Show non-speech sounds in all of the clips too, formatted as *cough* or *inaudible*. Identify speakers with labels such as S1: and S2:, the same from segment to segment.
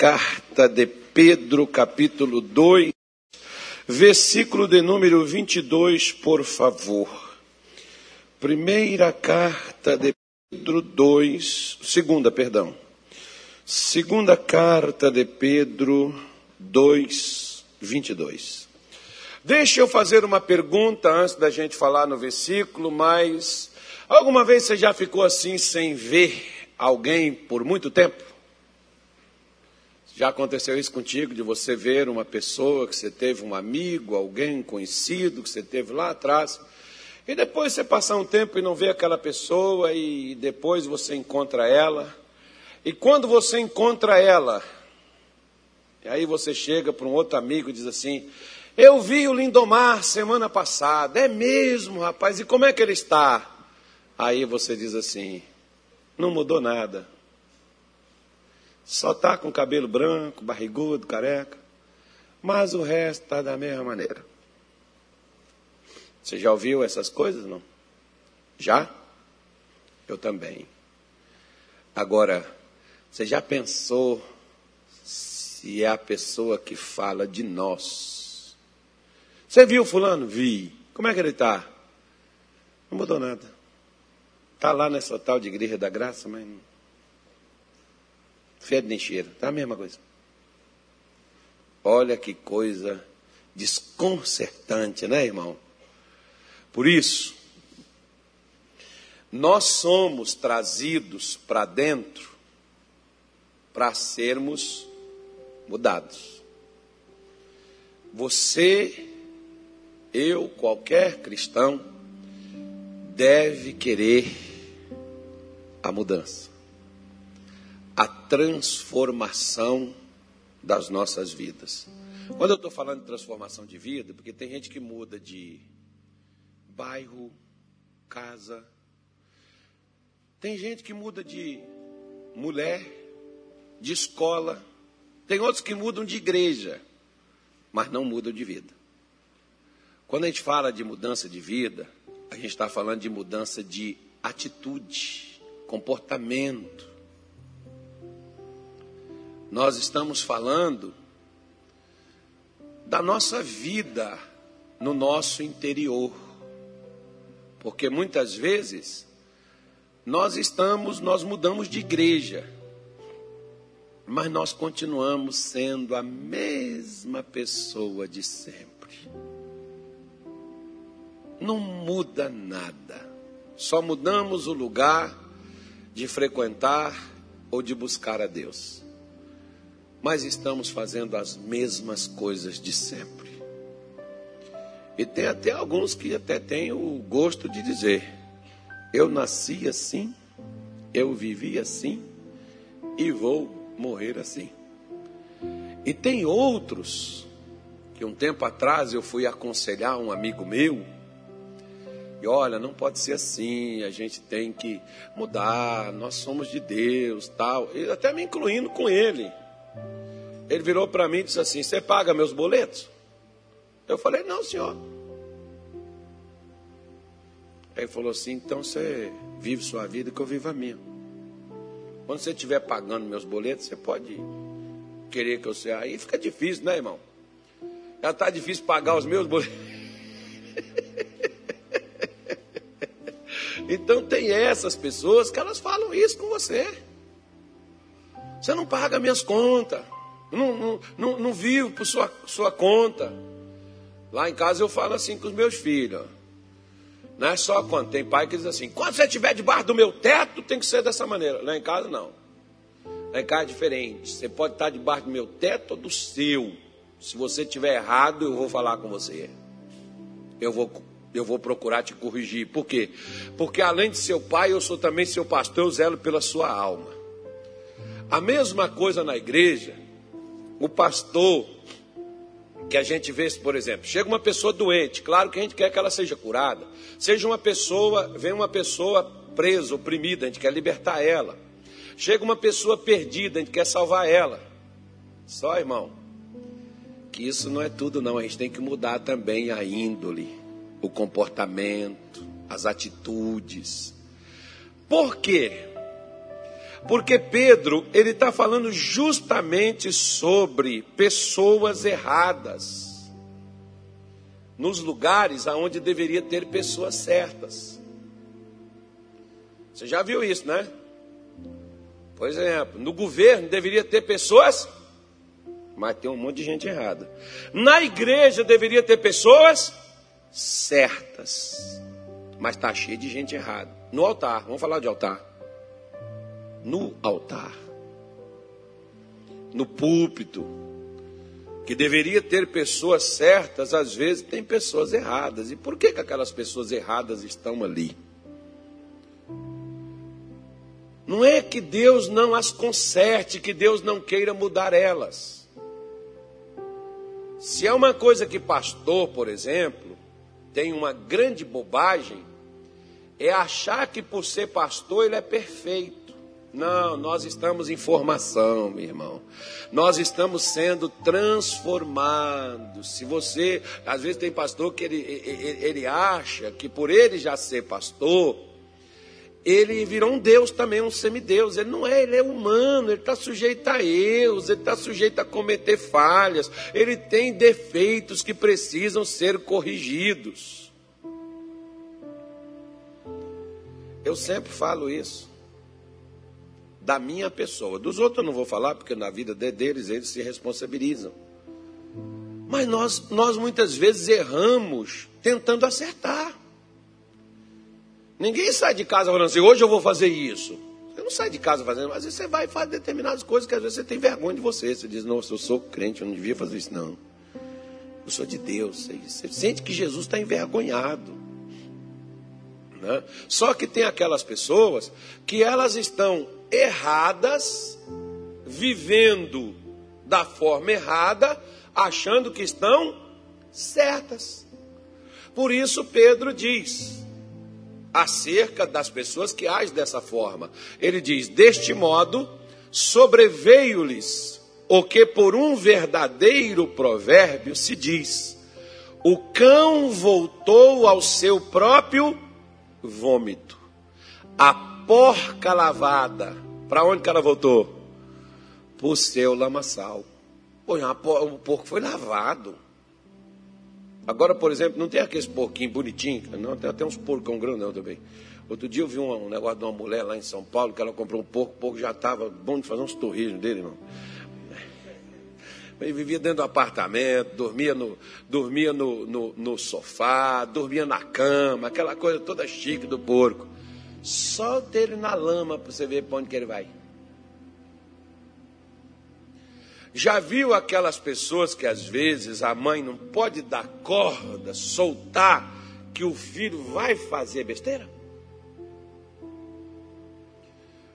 S1: carta de Pedro, capítulo 2, versículo de número 22, por favor. Primeira carta de Pedro 2, segunda, perdão. Segunda carta de Pedro 2, 22. Deixa eu fazer uma pergunta antes da gente falar no versículo, mas alguma vez você já ficou assim sem ver alguém por muito tempo? Já aconteceu isso contigo, de você ver uma pessoa que você teve um amigo, alguém conhecido que você teve lá atrás, e depois você passar um tempo e não vê aquela pessoa, e depois você encontra ela, e quando você encontra ela, e aí você chega para um outro amigo e diz assim: Eu vi o Lindomar semana passada, é mesmo, rapaz, e como é que ele está? Aí você diz assim: Não mudou nada. Só está com cabelo branco, barrigudo, careca. Mas o resto está da mesma maneira. Você já ouviu essas coisas, não? Já? Eu também. Agora, você já pensou se é a pessoa que fala de nós? Você viu fulano? Vi. Como é que ele está? Não mudou nada. Está lá nessa tal de igreja da graça, mas fede nem cheira. Tá a mesma coisa. Olha que coisa desconcertante, né, irmão? Por isso, nós somos trazidos para dentro para sermos mudados. Você, eu, qualquer cristão, deve querer a mudança transformação das nossas vidas. Quando eu estou falando de transformação de vida, porque tem gente que muda de bairro, casa, tem gente que muda de mulher, de escola, tem outros que mudam de igreja, mas não mudam de vida. Quando a gente fala de mudança de vida, a gente está falando de mudança de atitude, comportamento, nós estamos falando da nossa vida no nosso interior. Porque muitas vezes nós estamos, nós mudamos de igreja, mas nós continuamos sendo a mesma pessoa de sempre. Não muda nada. Só mudamos o lugar de frequentar ou de buscar a Deus mas estamos fazendo as mesmas coisas de sempre. E tem até alguns que até têm o gosto de dizer: eu nasci assim, eu vivi assim e vou morrer assim. E tem outros que um tempo atrás eu fui aconselhar um amigo meu, e olha, não pode ser assim, a gente tem que mudar, nós somos de Deus, tal, e até me incluindo com ele. Ele virou para mim e disse assim: Você paga meus boletos? Eu falei: Não, senhor. Aí ele falou assim: Então você vive sua vida que eu vivo a minha. Quando você estiver pagando meus boletos, você pode querer que eu seja. Aí fica difícil, né, irmão? Já está difícil pagar os meus boletos. *laughs* então tem essas pessoas que elas falam isso com você. Você não paga minhas contas. Não, não, não, não vivo por sua, sua conta. Lá em casa eu falo assim com os meus filhos. Não é só quando tem pai que diz assim: quando você estiver debaixo do meu teto, tem que ser dessa maneira. Lá em casa não. Lá em casa é diferente. Você pode estar debaixo do meu teto ou do seu. Se você estiver errado, eu vou falar com você. Eu vou, eu vou procurar te corrigir. Por quê? Porque além de seu pai, eu sou também seu pastor, eu zelo pela sua alma. A mesma coisa na igreja o pastor que a gente vê, por exemplo, chega uma pessoa doente, claro que a gente quer que ela seja curada. Seja uma pessoa, vem uma pessoa presa, oprimida, a gente quer libertar ela. Chega uma pessoa perdida, a gente quer salvar ela. Só, irmão, que isso não é tudo não, a gente tem que mudar também a índole, o comportamento, as atitudes. Por quê? Porque Pedro, ele está falando justamente sobre pessoas erradas. Nos lugares aonde deveria ter pessoas certas. Você já viu isso, né? Por exemplo, no governo deveria ter pessoas, mas tem um monte de gente errada. Na igreja deveria ter pessoas certas, mas está cheio de gente errada. No altar, vamos falar de altar. No altar, no púlpito, que deveria ter pessoas certas, às vezes tem pessoas erradas. E por que, que aquelas pessoas erradas estão ali? Não é que Deus não as conserte, que Deus não queira mudar elas. Se é uma coisa que pastor, por exemplo, tem uma grande bobagem, é achar que por ser pastor ele é perfeito. Não, nós estamos em formação, meu irmão. Nós estamos sendo transformados. Se você, às vezes tem pastor que ele, ele, ele acha que por ele já ser pastor, ele virou um Deus também, um semideus. Ele não é, ele é humano, ele está sujeito a erros, ele está sujeito a cometer falhas, ele tem defeitos que precisam ser corrigidos. Eu sempre falo isso. Da minha pessoa. Dos outros eu não vou falar, porque na vida deles eles se responsabilizam. Mas nós, nós muitas vezes erramos tentando acertar. Ninguém sai de casa falando assim, hoje eu vou fazer isso. Você não sai de casa fazendo, mas você vai fazer determinadas coisas que às vezes você tem vergonha de você. Você diz, nossa, eu sou crente, eu não devia fazer isso, não. Eu sou de Deus. Você sente que Jesus está envergonhado. Né? Só que tem aquelas pessoas que elas estão erradas, vivendo da forma errada, achando que estão certas. Por isso Pedro diz: acerca das pessoas que agem dessa forma. Ele diz: Deste modo, sobreveio-lhes o que por um verdadeiro provérbio se diz: O cão voltou ao seu próprio vômito. A porca lavada, para onde que ela voltou? Para o seu lamaçal. Pô, o porco foi lavado. Agora, por exemplo, não tem aqueles porquinhos bonitinhos, não, tem até uns porcão grandão também. Outro dia eu vi um, um, negócio de uma mulher lá em São Paulo que ela comprou um porco, o porco já estava bom de fazer uns torrijos dele, irmão. Ele vivia dentro do apartamento, dormia no, dormia no, no, no sofá, dormia na cama, aquela coisa toda chique do porco. Solta ele na lama para você ver para onde que ele vai. Já viu aquelas pessoas que às vezes a mãe não pode dar corda, soltar, que o filho vai fazer besteira?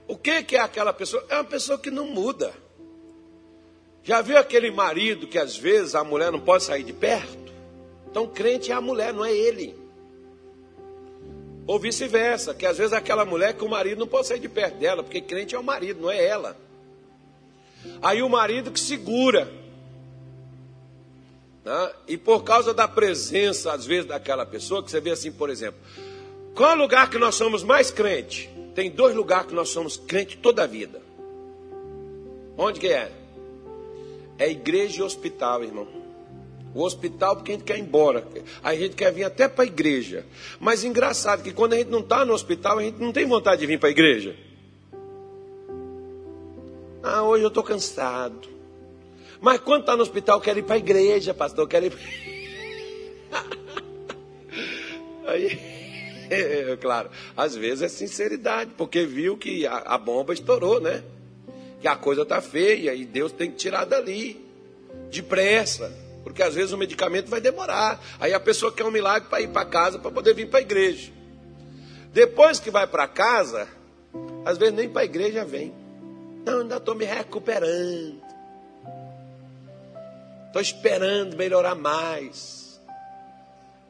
S1: O que, que é aquela pessoa? É uma pessoa que não muda. Já viu aquele marido que às vezes a mulher não pode sair de perto? Então, crente é a mulher, não é ele. Ou vice-versa, que às vezes aquela mulher que o marido não pode sair de perto dela, porque crente é o marido, não é ela. Aí o marido que segura. Né? E por causa da presença, às vezes, daquela pessoa, que você vê assim, por exemplo, qual é o lugar que nós somos mais crente? Tem dois lugares que nós somos crente toda a vida. Onde que é? É igreja e hospital, irmão. O hospital porque a gente quer ir embora. A gente quer vir até para a igreja. Mas engraçado que quando a gente não está no hospital, a gente não tem vontade de vir para a igreja. Ah, hoje eu estou cansado. Mas quando está no hospital, quero ir para a igreja, pastor, quero ir. *laughs* Aí, *laughs* é, claro, às vezes é sinceridade, porque viu que a, a bomba estourou, né? Que a coisa está feia e Deus tem que tirar dali, depressa, porque às vezes o medicamento vai demorar. Aí a pessoa quer um milagre para ir para casa para poder vir para a igreja. Depois que vai para casa, às vezes nem para a igreja vem. Não, ainda estou me recuperando. Estou esperando melhorar mais.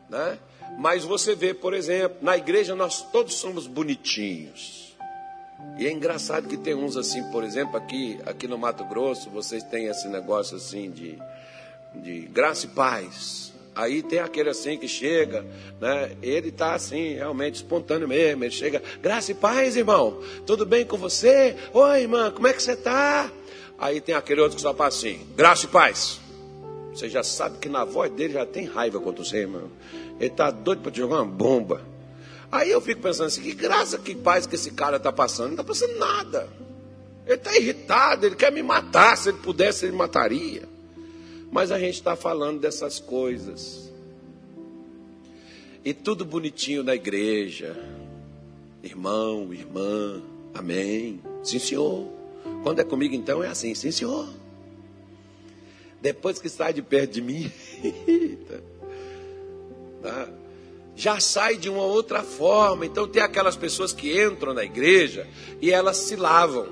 S1: Né? Mas você vê, por exemplo, na igreja nós todos somos bonitinhos. E é engraçado que tem uns assim, por exemplo, aqui, aqui no Mato Grosso, vocês têm esse negócio assim de, de graça e paz. Aí tem aquele assim que chega, né? Ele está assim, realmente espontâneo mesmo. Ele chega, graça e paz, irmão. Tudo bem com você? Oi, irmã, como é que você está? Aí tem aquele outro que só fala assim, graça e paz. Você já sabe que na voz dele já tem raiva contra você, irmão. Ele está doido para te jogar uma bomba. Aí eu fico pensando assim, que graça, que paz que esse cara está passando. Não está passando nada. Ele está irritado, ele quer me matar. Se ele pudesse, ele mataria. Mas a gente está falando dessas coisas. E tudo bonitinho na igreja. Irmão, irmã, amém. Sim, senhor. Quando é comigo, então, é assim, sim, senhor. Depois que sai de perto de mim, *laughs* tá? Já sai de uma outra forma. Então, tem aquelas pessoas que entram na igreja e elas se lavam,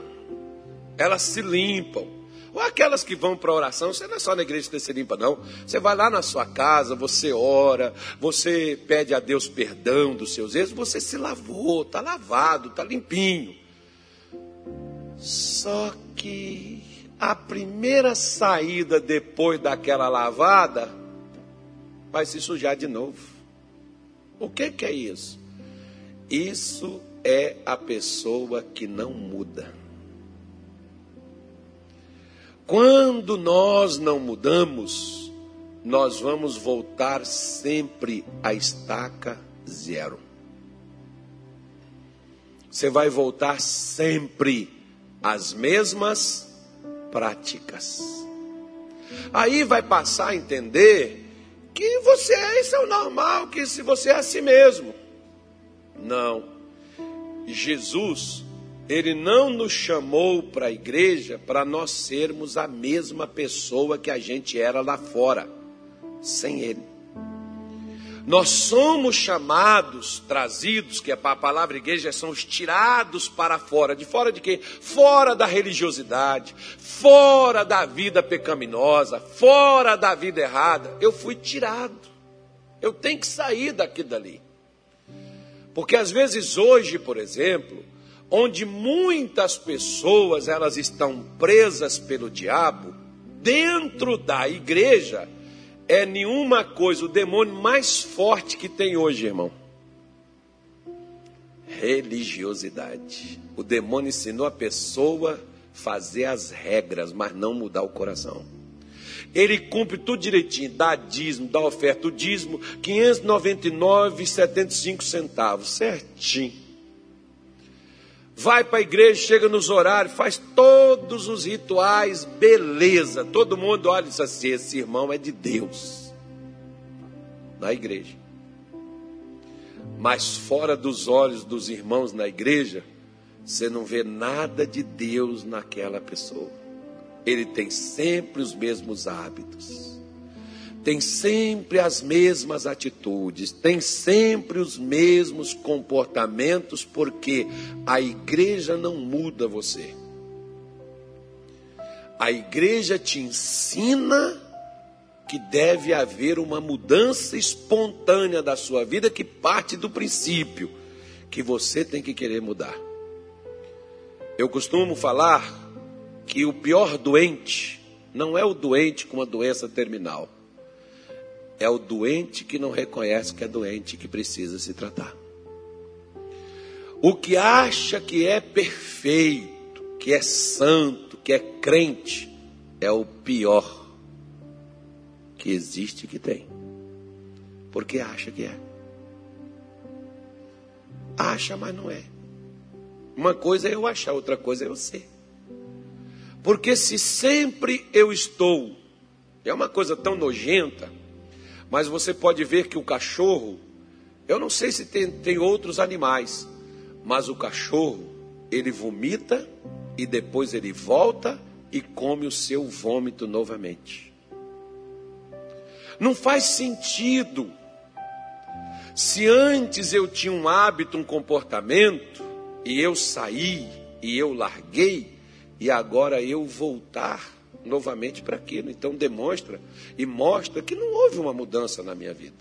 S1: elas se limpam. Ou aquelas que vão para a oração, você não é só na igreja que você limpa, não. Você vai lá na sua casa, você ora, você pede a Deus perdão dos seus erros, você se lavou, está lavado, está limpinho. Só que a primeira saída depois daquela lavada vai se sujar de novo. O que, que é isso? Isso é a pessoa que não muda. Quando nós não mudamos, nós vamos voltar sempre à estaca zero. Você vai voltar sempre às mesmas práticas. Aí vai passar a entender que você é, isso é o normal, que se você é assim mesmo. Não. Jesus ele não nos chamou para a igreja para nós sermos a mesma pessoa que a gente era lá fora, sem Ele. Nós somos chamados, trazidos, que é a palavra igreja, são os tirados para fora. De fora de quê? Fora da religiosidade, fora da vida pecaminosa, fora da vida errada. Eu fui tirado. Eu tenho que sair daqui dali. Porque às vezes hoje, por exemplo, onde muitas pessoas elas estão presas pelo diabo, dentro da igreja é nenhuma coisa, o demônio mais forte que tem hoje, irmão. Religiosidade. O demônio ensinou a pessoa fazer as regras, mas não mudar o coração. Ele cumpre tudo direitinho, dá dízimo, dá oferta, o dízimo, 599,75 centavos, certinho vai para a igreja, chega nos horários, faz todos os rituais, beleza. Todo mundo olha e diz assim: esse irmão é de Deus. Na igreja. Mas fora dos olhos dos irmãos na igreja, você não vê nada de Deus naquela pessoa. Ele tem sempre os mesmos hábitos tem sempre as mesmas atitudes, tem sempre os mesmos comportamentos, porque a igreja não muda você. A igreja te ensina que deve haver uma mudança espontânea da sua vida que parte do princípio que você tem que querer mudar. Eu costumo falar que o pior doente não é o doente com uma doença terminal é o doente que não reconhece que é doente que precisa se tratar. O que acha que é perfeito, que é santo, que é crente, é o pior que existe que tem. Porque acha que é. Acha, mas não é. Uma coisa é eu achar, outra coisa é eu ser. Porque se sempre eu estou, é uma coisa tão nojenta, mas você pode ver que o cachorro, eu não sei se tem, tem outros animais, mas o cachorro, ele vomita e depois ele volta e come o seu vômito novamente. Não faz sentido. Se antes eu tinha um hábito, um comportamento, e eu saí, e eu larguei, e agora eu voltar novamente para aquilo. Então demonstra e mostra que não houve uma mudança na minha vida.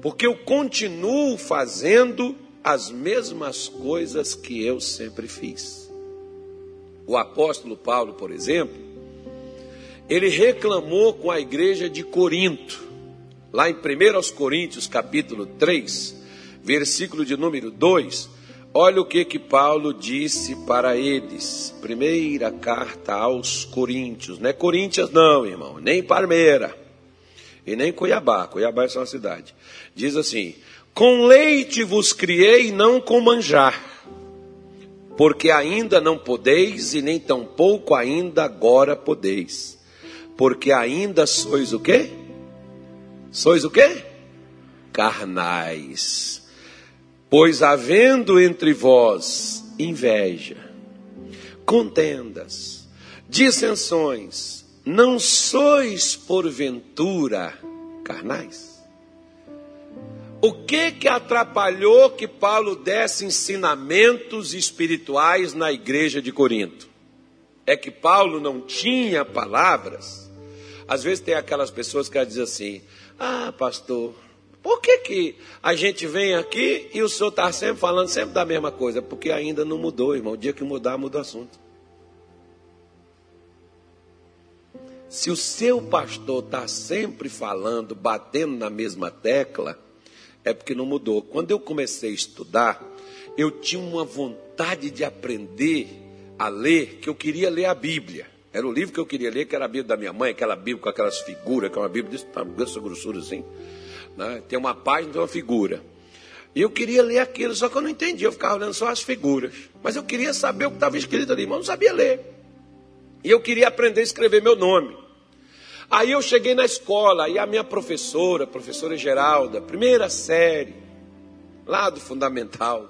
S1: Porque eu continuo fazendo as mesmas coisas que eu sempre fiz. O apóstolo Paulo, por exemplo, ele reclamou com a igreja de Corinto. lá em 1 Coríntios, capítulo 3, versículo de número 2, olha o que que Paulo disse para eles. Primeira carta aos Coríntios, não é Coríntios não, irmão, nem Parmeira, e nem Cuiabá, Cuiabá é só uma cidade. Diz assim: Com leite vos criei, não com manjar porque ainda não podeis e nem tampouco ainda agora podeis. Porque ainda sois o quê? Sois o quê? Carnais. Pois havendo entre vós inveja, contendas, dissensões, não sois porventura carnais? O que que atrapalhou que Paulo desse ensinamentos espirituais na igreja de Corinto? É que Paulo não tinha palavras? Às vezes tem aquelas pessoas que dizem assim: Ah, pastor, por que, que a gente vem aqui e o senhor está sempre falando sempre da mesma coisa? Porque ainda não mudou, irmão. O dia que mudar, muda o assunto. Se o seu pastor está sempre falando, batendo na mesma tecla, é porque não mudou. Quando eu comecei a estudar, eu tinha uma vontade de aprender a ler, que eu queria ler a Bíblia. Era o livro que eu queria ler, que era a Bíblia da minha mãe, aquela Bíblia com aquelas figuras, que é uma Bíblia desse, dessa grossura assim. Né? Tem uma página, tem uma figura. E eu queria ler aquilo, só que eu não entendia, eu ficava olhando só as figuras. Mas eu queria saber o que estava escrito ali, mas eu não sabia ler. E eu queria aprender a escrever meu nome. Aí eu cheguei na escola e a minha professora, professora Geralda, primeira série, lá do fundamental,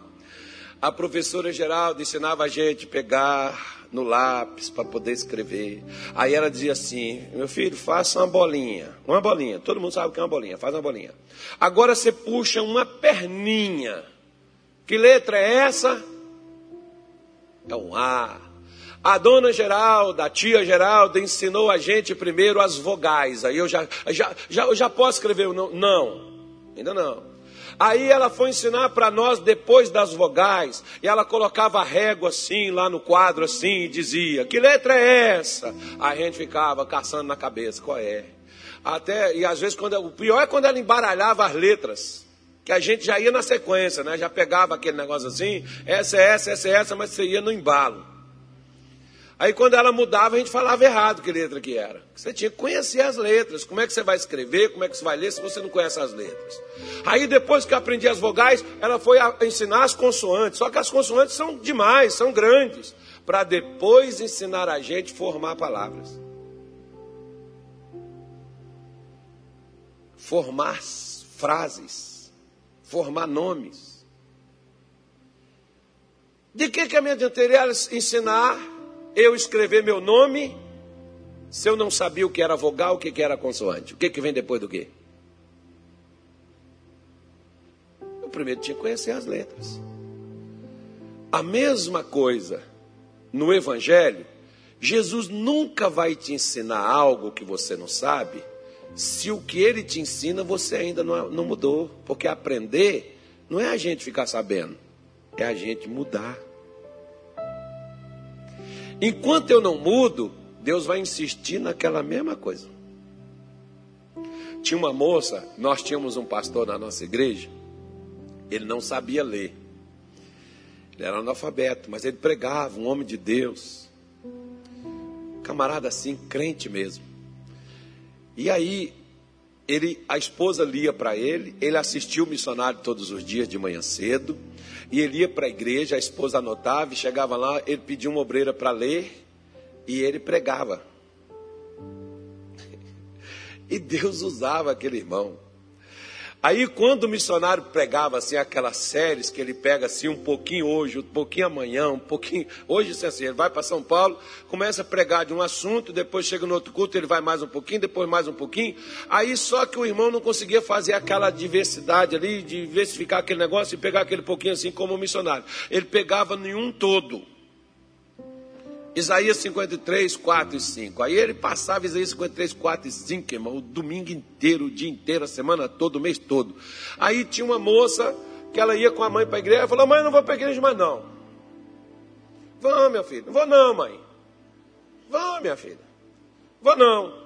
S1: a professora Geralda ensinava a gente a pegar no lápis para poder escrever. Aí ela dizia assim: meu filho, faça uma bolinha. Uma bolinha. Todo mundo sabe o que é uma bolinha. Faz uma bolinha. Agora você puxa uma perninha. Que letra é essa? É um A. A dona Geralda, a tia Geralda ensinou a gente primeiro as vogais. Aí eu já, já, já, eu já posso escrever o não? Não, ainda não. Aí ela foi ensinar para nós depois das vogais, e ela colocava a régua assim, lá no quadro assim, e dizia: Que letra é essa? A gente ficava caçando na cabeça: Qual é? Até, e às vezes, quando, o pior é quando ela embaralhava as letras que a gente já ia na sequência, né? Já pegava aquele negócio assim, essa é essa, essa é essa, mas você ia no embalo. Aí quando ela mudava, a gente falava errado que letra que era. Você tinha que conhecer as letras. Como é que você vai escrever, como é que você vai ler se você não conhece as letras? Aí depois que eu aprendi as vogais, ela foi ensinar as consoantes. Só que as consoantes são demais, são grandes. Para depois ensinar a gente formar palavras. Formar frases. Formar nomes. De que, que a minha dianteira ensinar eu escrever meu nome se eu não sabia o que era vogal, o que era consoante? O que, que vem depois do quê? Eu primeiro tinha que conhecer as letras. A mesma coisa no Evangelho, Jesus nunca vai te ensinar algo que você não sabe, se o que ele te ensina você ainda não, não mudou. Porque aprender não é a gente ficar sabendo, é a gente mudar. Enquanto eu não mudo, Deus vai insistir naquela mesma coisa. Tinha uma moça, nós tínhamos um pastor na nossa igreja, ele não sabia ler. Ele era analfabeto, mas ele pregava, um homem de Deus. Camarada assim, crente mesmo. E aí, ele, a esposa lia para ele, ele assistia o missionário todos os dias de manhã cedo. E ele ia para a igreja, a esposa anotava e chegava lá, ele pedia uma obreira para ler e ele pregava. *laughs* E Deus usava aquele irmão. Aí quando o missionário pregava assim aquelas séries que ele pega assim um pouquinho hoje, um pouquinho amanhã, um pouquinho hoje assim, ele vai para São Paulo, começa a pregar de um assunto, depois chega no outro culto, ele vai mais um pouquinho, depois mais um pouquinho. Aí só que o irmão não conseguia fazer aquela diversidade ali, diversificar aquele negócio e pegar aquele pouquinho assim como o missionário. Ele pegava nenhum todo. Isaías 53, 4 e 5. Aí ele passava Isaías 53, 4 e 5, irmão, o domingo inteiro, o dia inteiro, a semana toda, o mês todo. Aí tinha uma moça que ela ia com a mãe para a igreja, falou, mãe, não vou para a igreja mais não. Vamos, minha filha. Não vou não, mãe. Vamos, minha filha. Vou não.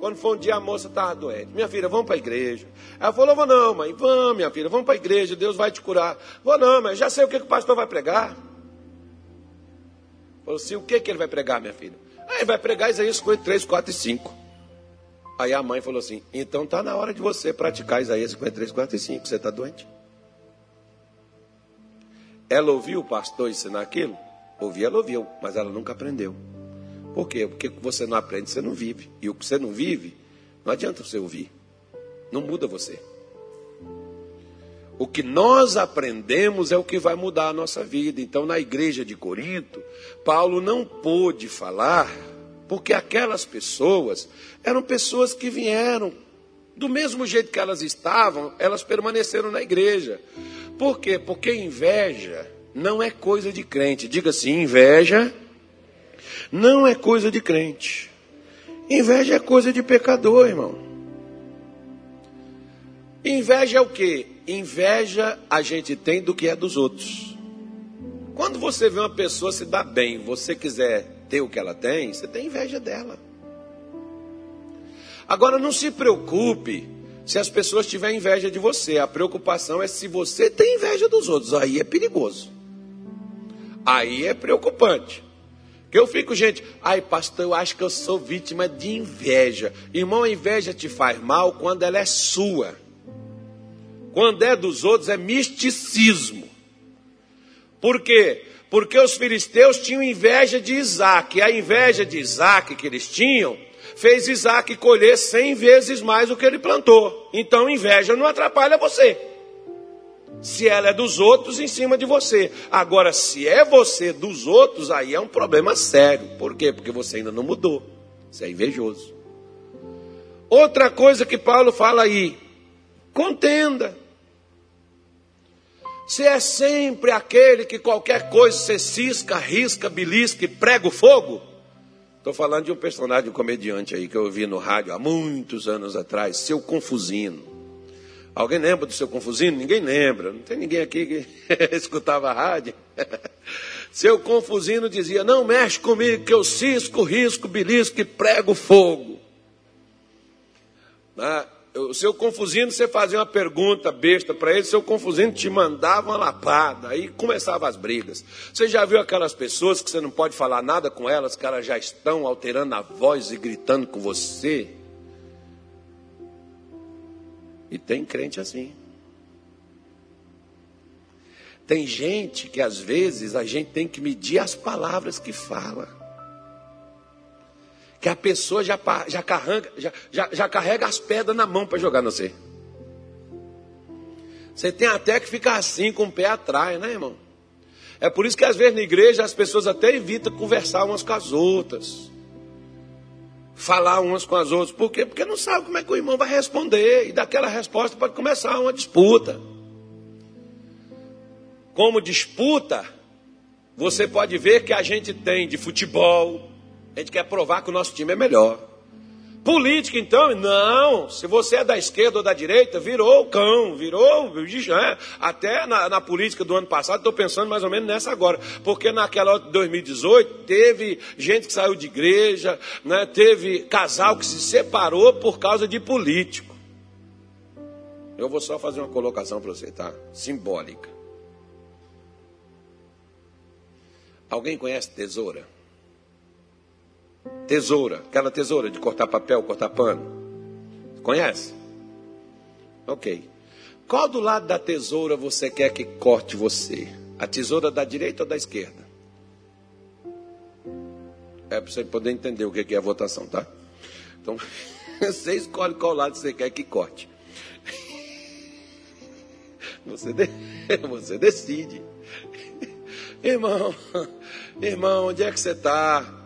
S1: Quando foi um dia a moça estava doente. Minha filha, vamos para a igreja. Ela falou, vou não, mãe, vamos, minha filha, vamos para a igreja, Deus vai te curar. Vou não, mas já sei o que, que o pastor vai pregar. Falou assim, o que, que ele vai pregar, minha filha? Aí ele vai pregar Isaías 53, 4 e 5. Aí a mãe falou assim, então está na hora de você praticar Isaías 53, 4 e 5. Você está doente? Ela ouviu o pastor ensinar aquilo? Ouviu, ela ouviu, mas ela nunca aprendeu. Por quê? Porque você não aprende, você não vive. E o que você não vive, não adianta você ouvir. Não muda você. O que nós aprendemos é o que vai mudar a nossa vida. Então, na igreja de Corinto, Paulo não pôde falar, porque aquelas pessoas eram pessoas que vieram do mesmo jeito que elas estavam, elas permaneceram na igreja. Por quê? Porque inveja não é coisa de crente. Diga assim: inveja não é coisa de crente. Inveja é coisa de pecador, irmão. Inveja é o que? Inveja a gente tem do que é dos outros. Quando você vê uma pessoa se dar bem, você quiser ter o que ela tem, você tem inveja dela. Agora não se preocupe se as pessoas tiverem inveja de você. A preocupação é se você tem inveja dos outros. Aí é perigoso. Aí é preocupante. Que eu fico, gente, ai pastor, eu acho que eu sou vítima de inveja. Irmão, a inveja te faz mal quando ela é sua. Quando é dos outros é misticismo. Por quê? Porque os filisteus tinham inveja de Isaac. A inveja de Isaac que eles tinham fez Isaac colher cem vezes mais do que ele plantou. Então inveja não atrapalha você se ela é dos outros em cima de você. Agora, se é você dos outros, aí é um problema sério. Por quê? Porque você ainda não mudou. Você é invejoso. Outra coisa que Paulo fala aí: contenda. Se é sempre aquele que qualquer coisa você cisca, risca, belisca e prega o fogo. Estou falando de um personagem, um comediante aí que eu vi no rádio há muitos anos atrás, seu Confusino. Alguém lembra do seu Confusino? Ninguém lembra. Não tem ninguém aqui que *laughs* escutava a rádio. *laughs* seu Confusino dizia: Não mexe comigo, que eu cisco, risco, belisco e prego fogo. Ah, o seu Confusino, você fazia uma pergunta besta para ele, seu Confusino te mandava uma lapada, aí começavam as brigas. Você já viu aquelas pessoas que você não pode falar nada com elas, que elas já estão alterando a voz e gritando com você? E tem crente assim. Tem gente que às vezes a gente tem que medir as palavras que fala. Que a pessoa já, já, carrega, já, já, já carrega as pedras na mão para jogar no você. Você tem até que ficar assim com o pé atrás, né, irmão? É por isso que às vezes na igreja as pessoas até evitam conversar umas com as outras falar umas com as outras. Por quê? Porque não sabe como é que o irmão vai responder. E daquela resposta pode começar uma disputa. Como disputa, você pode ver que a gente tem de futebol. A gente quer provar que o nosso time é melhor. Política, então, não. Se você é da esquerda ou da direita, virou cão, virou é. Até na, na, política do ano passado, estou pensando mais ou menos nessa agora. Porque naquela de 2018, teve gente que saiu de igreja, né, teve casal que se separou por causa de político. Eu vou só fazer uma colocação para você, tá? Simbólica. Alguém conhece tesoura? Tesoura, aquela tesoura de cortar papel, cortar pano. Conhece? Ok. Qual do lado da tesoura você quer que corte você? A tesoura da direita ou da esquerda? É para você poder entender o que é a votação, tá? Então, *laughs* você escolhe qual lado você quer que corte. *laughs* Você, de... *laughs* você decide. Irmão, irmão, onde é que você está?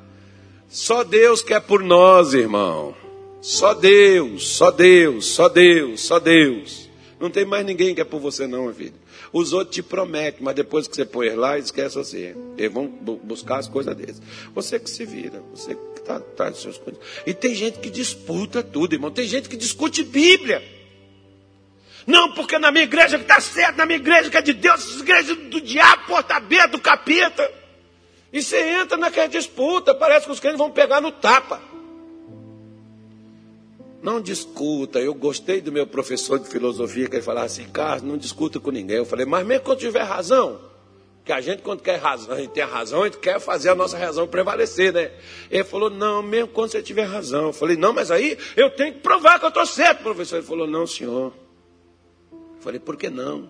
S1: Só Deus quer por nós, irmão. Só Deus, só Deus, só Deus, só Deus. Não tem mais ninguém que é por você, não, meu filho. Os outros te prometem, mas depois que você põe lá, esquece você. Eles vão buscar as coisas deles. Você que se vira, você que está das suas coisas. E tem gente que disputa tudo, irmão. Tem gente que discute Bíblia. Não, porque na minha igreja que está certo, na minha igreja que é de Deus, igreja do diabo, porta aberta, do capeta. E você entra naquela disputa, parece que os crentes vão pegar no tapa. não discuta. Eu gostei do meu professor de filosofia que ele falava assim, Carlos, não discuta com ninguém. Eu falei, mas mesmo quando tiver razão, que a gente quando quer razão, a gente tem razão, a gente quer fazer a nossa razão prevalecer, né? Ele falou, não, mesmo quando você tiver razão. Eu falei, não, mas aí eu tenho que provar que eu estou certo, professor. Ele falou, não, senhor. Eu falei, por que não?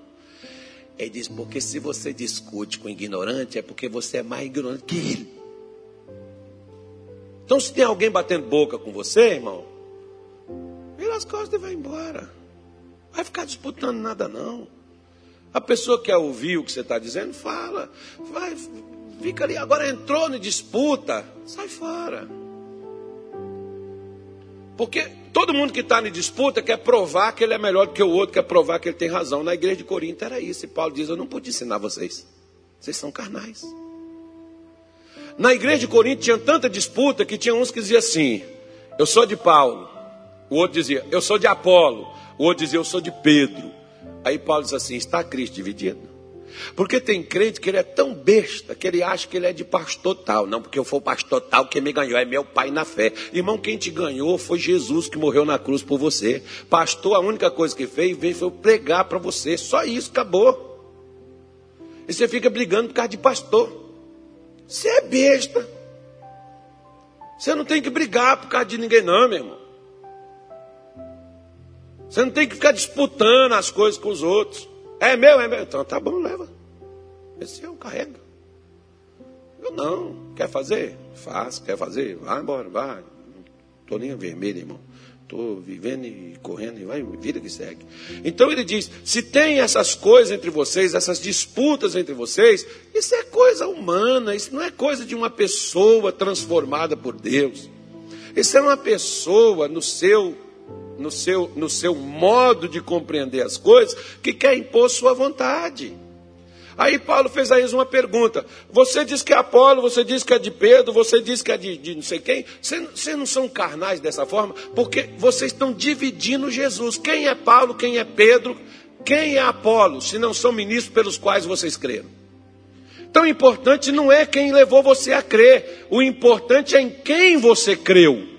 S1: Ele disse, porque se você discute com ignorante, é porque você é mais ignorante que ele. Então, se tem alguém batendo boca com você, irmão, vira as costas e vai embora. Vai ficar disputando nada, não. A pessoa que quer ouvir o que você está dizendo, fala. Vai, fica ali. Agora entrou na disputa, sai fora. Porque todo mundo que está em disputa quer provar que ele é melhor do que o outro, quer provar que ele tem razão. Na igreja de Corinto era isso. E Paulo diz: Eu não pude ensinar vocês. Vocês são carnais. Na igreja de Corinto tinha tanta disputa que tinha uns que diziam assim: Eu sou de Paulo. O outro dizia: Eu sou de Apolo. O outro dizia: Eu sou de Pedro. Aí Paulo diz assim: está Cristo dividido? Porque tem crente que ele é tão besta que ele acha que ele é de pastor tal. Não, porque eu for pastor tal, quem me ganhou é meu pai na fé. Irmão, quem te ganhou foi Jesus que morreu na cruz por você. Pastor, a única coisa que fez, veio foi pregar para você. Só isso, acabou. E você fica brigando por causa de pastor. Você é besta. Você não tem que brigar por causa de ninguém, não, meu irmão. Você não tem que ficar disputando as coisas com os outros. É meu, é meu. Então tá bom, leva. Esse é o carrega. Eu não. Quer fazer? Faz. Quer fazer? Vai embora, vai. Estou nem vermelho, irmão. Estou vivendo e correndo e vai, vida que segue. Então ele diz: se tem essas coisas entre vocês, essas disputas entre vocês, isso é coisa humana, isso não é coisa de uma pessoa transformada por Deus. Isso é uma pessoa no seu no seu, no seu modo de compreender as coisas, que quer impor sua vontade. Aí Paulo fez a eles uma pergunta: Você diz que é Apolo, você diz que é de Pedro, você diz que é de, de não sei quem. Vocês não são carnais dessa forma? Porque vocês estão dividindo Jesus. Quem é Paulo, quem é Pedro, quem é Apolo, se não são ministros pelos quais vocês creram? Tão importante não é quem levou você a crer, o importante é em quem você creu.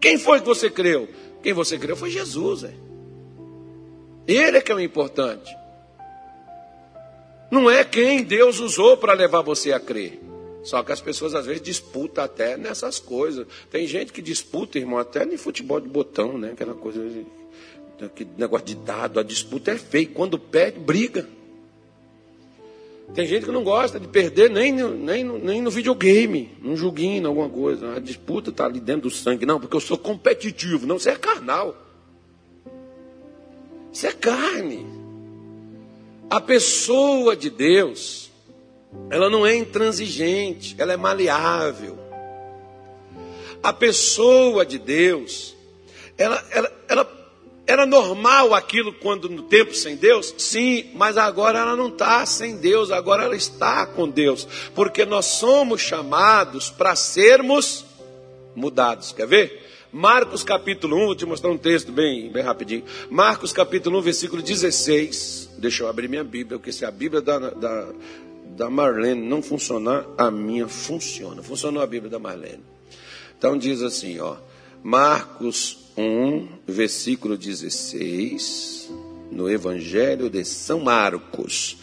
S1: Quem foi que você creu? Quem você creu foi Jesus. É. Ele é que é o importante. Não é quem Deus usou para levar você a crer. Só que as pessoas às vezes disputam até nessas coisas. Tem gente que disputa, irmão, até no futebol de botão, né? Aquela coisa, aquele negócio de dado. A disputa é feia. Quando perde, briga. Tem gente que não gosta de perder nem, nem, nem no videogame, num joguinho, alguma coisa. A disputa está ali dentro do sangue. Não, porque eu sou competitivo. Não, você é carnal. Isso é carne. A pessoa de Deus, ela não é intransigente, ela é maleável. A pessoa de Deus, ela, ela, ela era normal aquilo quando no tempo sem Deus? Sim, mas agora ela não está sem Deus, agora ela está com Deus, porque nós somos chamados para sermos mudados. Quer ver? Marcos capítulo 1, vou te mostrar um texto bem, bem rapidinho. Marcos capítulo 1, versículo 16. Deixa eu abrir minha Bíblia, porque se a Bíblia da, da, da Marlene não funcionar, a minha funciona. Funcionou a Bíblia da Marlene. Então diz assim, ó. Marcos 1, versículo 16, no Evangelho de São Marcos.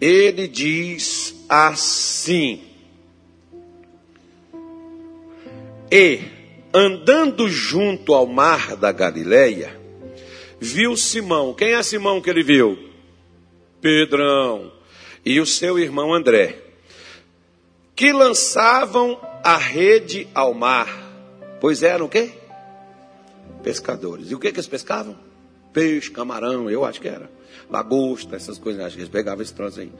S1: Ele diz assim: E, andando junto ao mar da Galileia, viu Simão. Quem é Simão que ele viu? Pedrão. E o seu irmão André, que lançavam a rede ao mar. Pois eram o quê? Pescadores. E o que, que eles pescavam? Peixe, camarão, eu acho que era. Lagosta, essas coisas, acho que eles pegavam esse troço aí.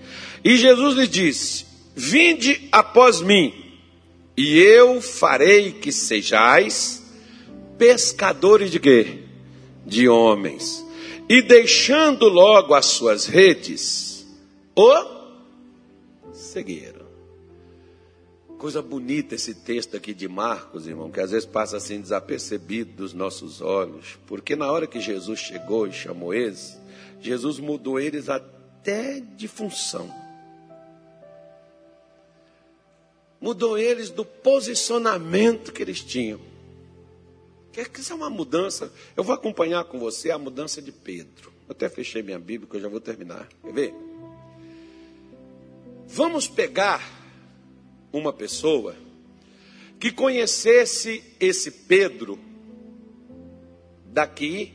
S1: E Jesus lhes disse: Vinde após mim, e eu farei que sejais pescadores de quê? De homens. E deixando logo as suas redes, o seguiram. Coisa bonita esse texto aqui de Marcos, irmão, que às vezes passa assim desapercebido dos nossos olhos, porque na hora que Jesus chegou e chamou eles, Jesus mudou eles até de função. Mudou eles do posicionamento que eles tinham. Quer que isso é uma mudança? Eu vou acompanhar com você a mudança de Pedro. Eu até fechei minha Bíblia, que eu já vou terminar. Quer ver? Vamos pegar uma pessoa que conhecesse esse Pedro daqui,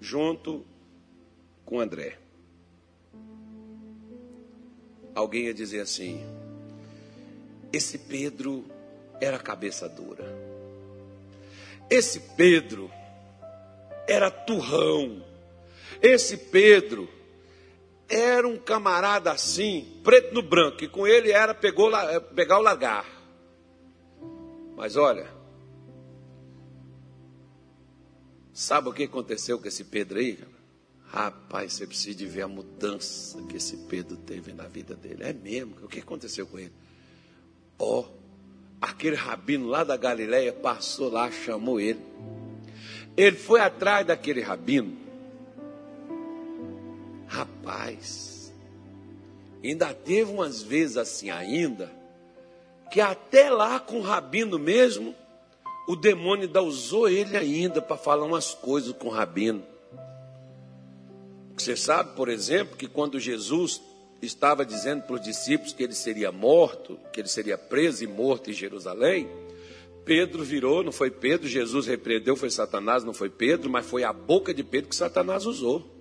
S1: junto com André. Alguém ia dizer assim: esse Pedro era cabeça dura. Esse Pedro era turrão. Esse Pedro era um camarada assim, preto no branco, e com ele era pegou, pegar o largar. Mas olha, sabe o que aconteceu com esse Pedro aí? Rapaz, você precisa de ver a mudança que esse Pedro teve na vida dele. É mesmo? O que aconteceu com ele? Ó, oh, aquele rabino lá da Galileia passou lá, chamou ele. Ele foi atrás daquele rabino. Rapaz, ainda teve umas vezes assim ainda, que até lá com o rabino mesmo, o demônio ainda usou ele ainda para falar umas coisas com o rabino. Você sabe, por exemplo, que quando Jesus estava dizendo para os discípulos que ele seria morto, que ele seria preso e morto em Jerusalém, Pedro virou, não foi Pedro, Jesus repreendeu, foi Satanás, não foi Pedro, mas foi a boca de Pedro que Satanás usou.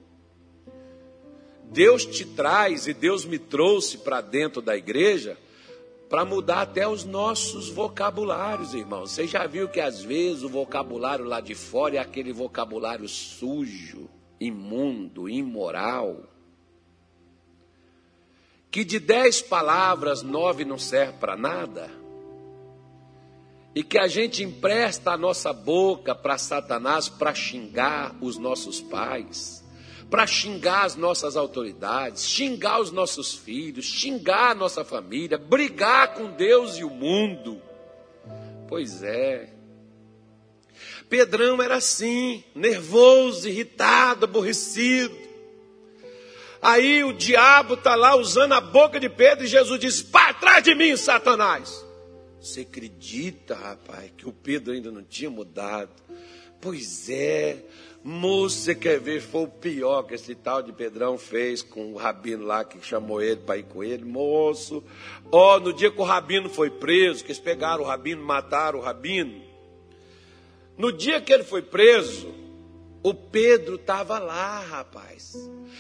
S1: Deus te traz e Deus me trouxe para dentro da igreja para mudar até os nossos vocabulários, irmão. Você já viu que às vezes o vocabulário lá de fora é aquele vocabulário sujo, imundo, imoral que de dez palavras, nove não serve para nada, e que a gente empresta a nossa boca para Satanás para xingar os nossos pais, para xingar as nossas autoridades, xingar os nossos filhos, xingar a nossa família, brigar com Deus e o mundo. Pois é. Pedrão era assim, nervoso, irritado, aborrecido. Aí o diabo está lá usando a boca de Pedro e Jesus diz: Para trás de mim, Satanás. Você acredita, rapaz, que o Pedro ainda não tinha mudado? Pois é, você quer ver? Foi o pior que esse tal de Pedrão fez com o rabino lá que chamou ele para ir com ele. Moço, ó, no dia que o rabino foi preso, que eles pegaram o rabino, mataram o rabino. No dia que ele foi preso, o Pedro estava lá, rapaz.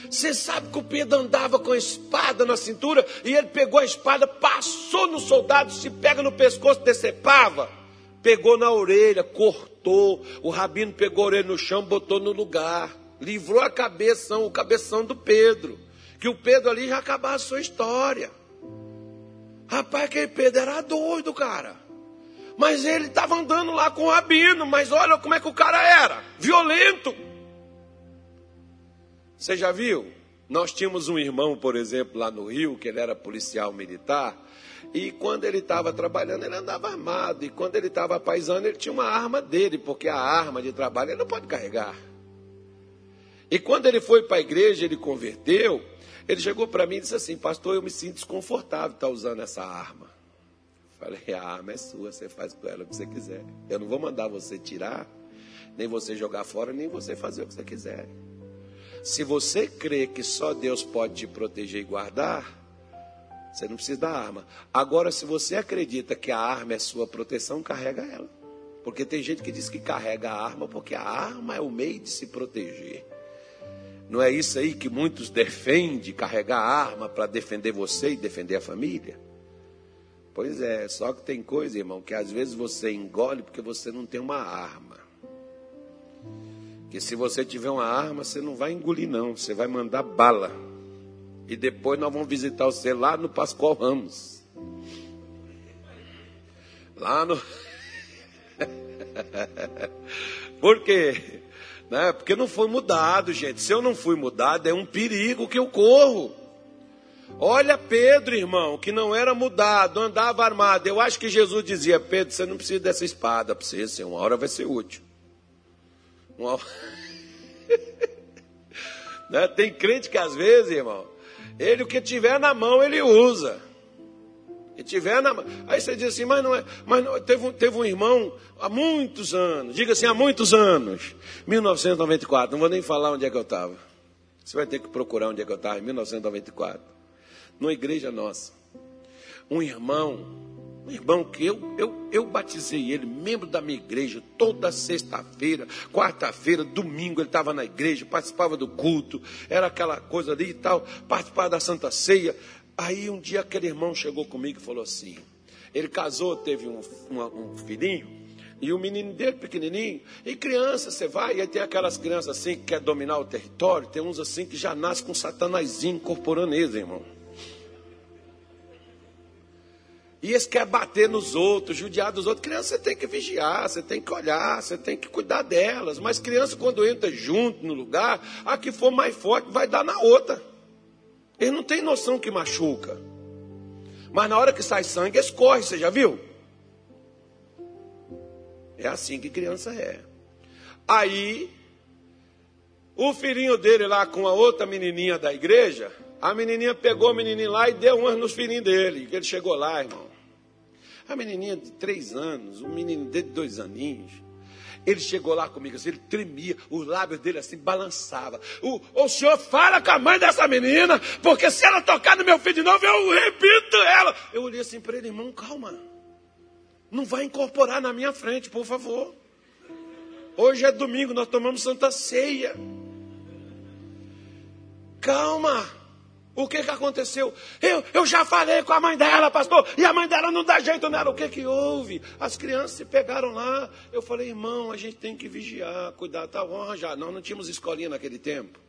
S1: Você sabe que o Pedro andava com a espada na cintura e ele pegou a espada, passou no soldado, se pega no pescoço, decepava, pegou na orelha, cortou. O rabino pegou orelha no chão, botou no lugar, livrou a cabeção, o cabeção do Pedro. Que o Pedro ali já acabava a sua história. Rapaz, aquele Pedro era doido, cara. Mas ele estava andando lá com o rabino, mas olha como é que o cara era, violento. Você já viu? Nós tínhamos um irmão, por exemplo, lá no Rio, que ele era policial militar, e quando ele estava trabalhando, ele andava armado, e quando ele estava paisando, ele tinha uma arma dele, porque a arma de trabalho ele não pode carregar. E quando ele foi para a igreja, ele converteu, ele chegou para mim e disse assim: Pastor, eu me sinto desconfortável estar usando essa arma. Falei: A arma é sua, você faz com ela o que você quiser. Eu não vou mandar você tirar, nem você jogar fora, nem você fazer o que você quiser. Se você crê que só Deus pode te proteger e guardar, você não precisa da arma. Agora, se você acredita que a arma é sua proteção, carrega ela. Porque tem gente que diz que carrega a arma porque a arma é o meio de se proteger. Não é isso aí que muitos defendem, carregar a arma para defender você e defender a família? Pois é, só que tem coisa, irmão, que às vezes você engole porque você não tem uma arma. Que se você tiver uma arma, você não vai engolir, não. Você vai mandar bala. E depois nós vamos visitar você lá no Pascoal Ramos. Lá no. *laughs* Por quê? Né? Porque não foi mudado, gente. Se eu não fui mudado, é um perigo que eu corro. Olha Pedro, irmão, que não era mudado, andava armado. Eu acho que Jesus dizia: Pedro, você não precisa dessa espada você, assim, uma hora vai ser útil. Uma... *laughs* né? Tem crente que às vezes, irmão, ele o que tiver na mão ele usa. E tiver na... Aí você diz assim, mas não é. Mas não... Teve, um, teve um irmão há muitos anos, diga assim, há muitos anos, 1994, não vou nem falar onde é que eu estava. Você vai ter que procurar onde é que eu estava, em 1994. Numa igreja nossa. Um irmão, um irmão que eu, eu, eu batizei ele, membro da minha igreja, toda sexta-feira, quarta-feira, domingo, ele estava na igreja, participava do culto, era aquela coisa ali e tal, participava da Santa Ceia. Aí um dia aquele irmão chegou comigo e falou assim: ele casou, teve um, um, um filhinho, e o menino dele pequenininho, e criança, você vai, e aí tem aquelas crianças assim que quer dominar o território, tem uns assim que já nasce com satanazinho incorporando eles, irmão. E eles querem bater nos outros, judiar dos outros. Criança você tem que vigiar, você tem que olhar, você tem que cuidar delas. Mas criança, quando entra junto no lugar, a que for mais forte vai dar na outra. Ele não tem noção que machuca. Mas na hora que sai sangue, escorre, você já viu? É assim que criança é. Aí, o filhinho dele lá com a outra menininha da igreja, a menininha pegou o menininho lá e deu umas nos filhinhos dele. Ele chegou lá, irmão. A menininha de três anos, o menino de dois aninhos. Ele chegou lá comigo assim, ele tremia, os lábios dele assim balançava. O, o senhor fala com a mãe dessa menina, porque se ela tocar no meu filho de novo, eu repito ela. Eu olhei assim para ele, irmão, calma. Não vai incorporar na minha frente, por favor. Hoje é domingo, nós tomamos Santa Ceia. Calma. O que, que aconteceu? Eu, eu já falei com a mãe dela, pastor, e a mãe dela não dá jeito nela. O que, que houve? As crianças se pegaram lá. Eu falei, irmão, a gente tem que vigiar, cuidar, tá, vamos arranjar. Não, não tínhamos escolinha naquele tempo.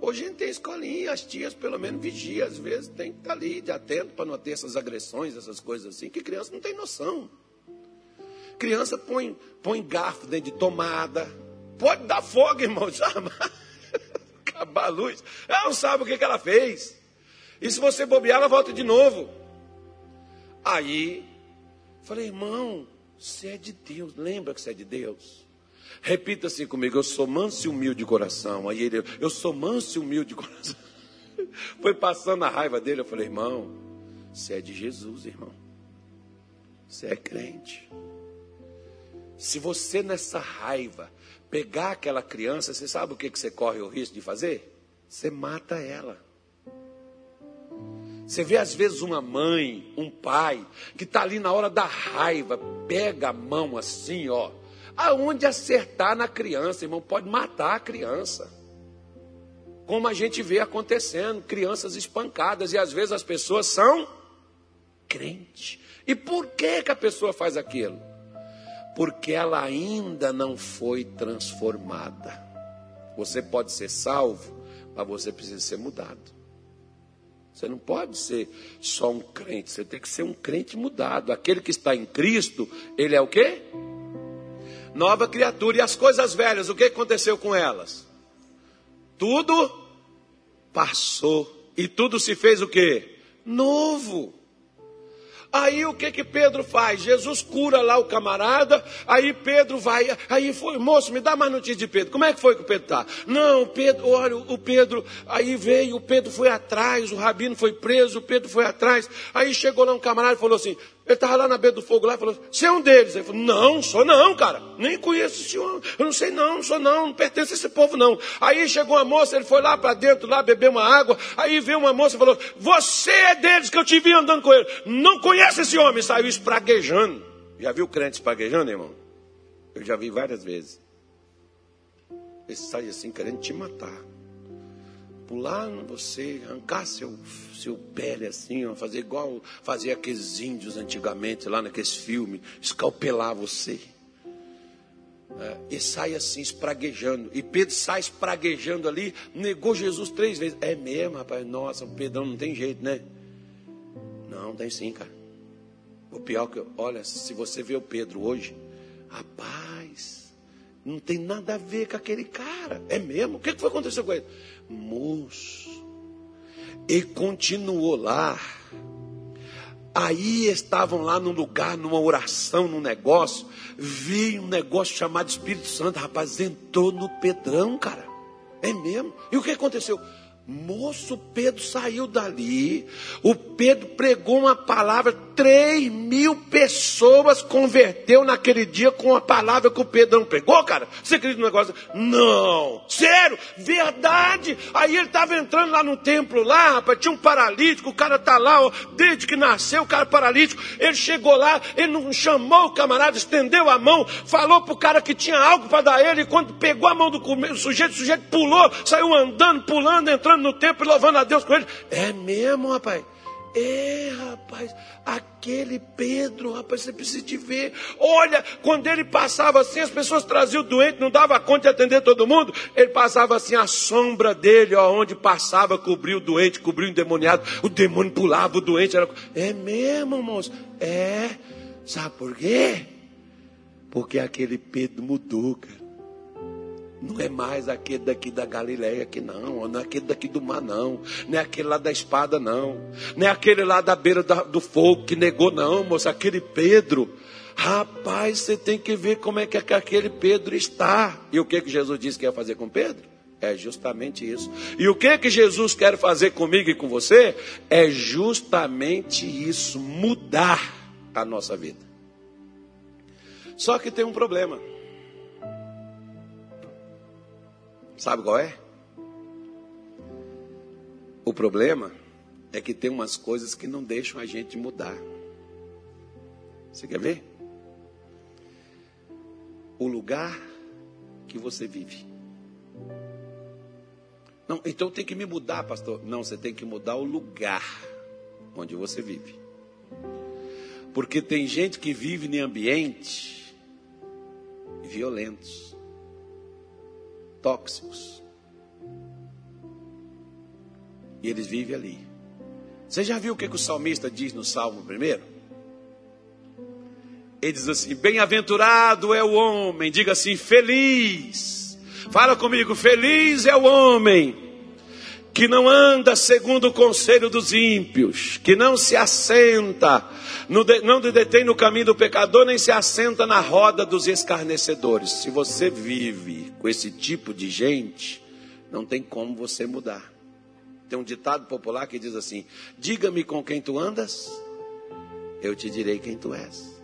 S1: Hoje a gente tem escolinha, as tias pelo menos vigiam, às vezes tem que estar tá ali de atento para não ter essas agressões, essas coisas assim, que criança não tem noção. Criança põe, põe garfo dentro de tomada, pode dar fogo, irmão, *laughs* sabe? Acabar a luz. Ela não sabe o que, que ela fez. E se você bobear, ela volta de novo. Aí, falei, irmão, você é de Deus. Lembra que você é de Deus? Repita assim comigo: eu sou manso e humilde de coração. Aí ele, eu sou manso e humilde de coração. *laughs* Foi passando a raiva dele. Eu falei, irmão, você é de Jesus, irmão. Você é crente. Se você nessa raiva pegar aquela criança, você sabe o que, que você corre o risco de fazer? Você mata ela. Você vê às vezes uma mãe, um pai, que está ali na hora da raiva, pega a mão assim, ó. Aonde acertar na criança, irmão, pode matar a criança. Como a gente vê acontecendo, crianças espancadas, e às vezes as pessoas são crentes. E por que, que a pessoa faz aquilo? Porque ela ainda não foi transformada. Você pode ser salvo, mas você precisa ser mudado. Você não pode ser só um crente, você tem que ser um crente mudado. Aquele que está em Cristo, ele é o quê? Nova criatura. E as coisas velhas, o que aconteceu com elas? Tudo passou. E tudo se fez o quê? Novo. Aí o que que Pedro faz? Jesus cura lá o camarada, aí Pedro vai, aí foi, moço, me dá mais notícia de Pedro. Como é que foi que o Pedro está? Não, Pedro, olha, o Pedro, aí veio, o Pedro foi atrás, o rabino foi preso, o Pedro foi atrás. Aí chegou lá um camarada e falou assim: ele estava lá na beira do fogo lá e falou: Você é um deles? Ele falou: Não, sou não, cara. Nem conheço esse senhor. Eu não sei, não, não sou não, não pertence a esse povo, não. Aí chegou uma moça, ele foi lá para dentro, lá beber uma água. Aí veio uma moça e falou: Você é deles que eu te vi andando com ele. Não conhece esse homem. Saiu espraguejando. Já viu crente espraguejando, irmão? Eu já vi várias vezes. Ele sai assim querendo te matar pular em você, arrancar seu, seu pele assim, ó, fazer igual fazia aqueles índios antigamente lá naqueles filmes, escalpelar você. É, e sai assim, espraguejando. E Pedro sai espraguejando ali, negou Jesus três vezes. É mesmo, rapaz? Nossa, o Pedrão não tem jeito, né? Não, tem sim, cara. O pior que, olha, se você vê o Pedro hoje, rapaz, não tem nada a ver com aquele cara. É mesmo? O que foi acontecer com ele? Moço. E continuou lá. Aí estavam lá num lugar, numa oração, num negócio. Vi um negócio chamado Espírito Santo. Rapaz, entrou no Pedrão, cara. É mesmo. E o que aconteceu? Moço, Pedro saiu dali. O Pedro pregou uma palavra. Três mil pessoas converteu naquele dia com a palavra que o Pedro não pregou, cara. Você acredita no negócio? Não. Sério? Verdade. Aí ele estava entrando lá no templo, lá, rapaz. Tinha um paralítico. O cara tá lá, ó, desde que nasceu, o cara paralítico. Ele chegou lá, ele não chamou o camarada, estendeu a mão, falou pro cara que tinha algo para dar ele. E quando pegou a mão do sujeito, o sujeito pulou, saiu andando, pulando, entrando no templo e louvando a Deus com ele. É mesmo, rapaz? É, rapaz, aquele Pedro, rapaz, você precisa de ver. Olha, quando ele passava assim, as pessoas traziam o doente, não dava conta de atender todo mundo. Ele passava assim, a sombra dele, ó, onde passava, cobriu o doente, cobriu o endemoniado. O demônio pulava, o doente era. É mesmo, moço? É. Sabe por quê? Porque aquele Pedro mudou, cara. Não é mais aquele daqui da Galileia aqui não, não é aquele daqui do mar não, não é aquele lá da espada não, não é aquele lá da beira do fogo que negou não, moça, aquele Pedro. Rapaz, você tem que ver como é que aquele Pedro está. E o que que Jesus disse que ia fazer com Pedro? É justamente isso. E o que que Jesus quer fazer comigo e com você? É justamente isso, mudar a nossa vida. Só que tem um problema. Sabe qual é? O problema é que tem umas coisas que não deixam a gente mudar. Você quer ver? O lugar que você vive. Não, então tem que me mudar, pastor. Não, você tem que mudar o lugar onde você vive. Porque tem gente que vive em ambientes violentos tóxicos. E eles vivem ali. Você já viu o que, que o salmista diz no Salmo primeiro? Ele diz assim: Bem-aventurado é o homem, diga assim, feliz. Fala comigo, feliz é o homem que não anda segundo o conselho dos ímpios, que não se assenta, não detém no caminho do pecador, nem se assenta na roda dos escarnecedores. Se você vive com esse tipo de gente, não tem como você mudar. Tem um ditado popular que diz assim: Diga-me com quem tu andas, eu te direi quem tu és.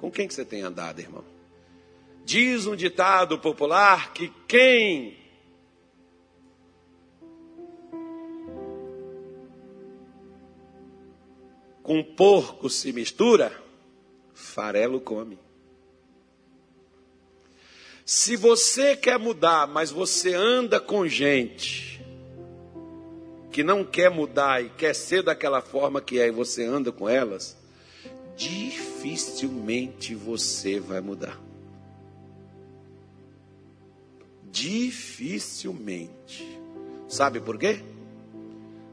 S1: Com quem que você tem andado, irmão? Diz um ditado popular que quem com porco se mistura, farelo come. Se você quer mudar, mas você anda com gente que não quer mudar e quer ser daquela forma que é e você anda com elas, dificilmente você vai mudar. Dificilmente. Sabe por quê?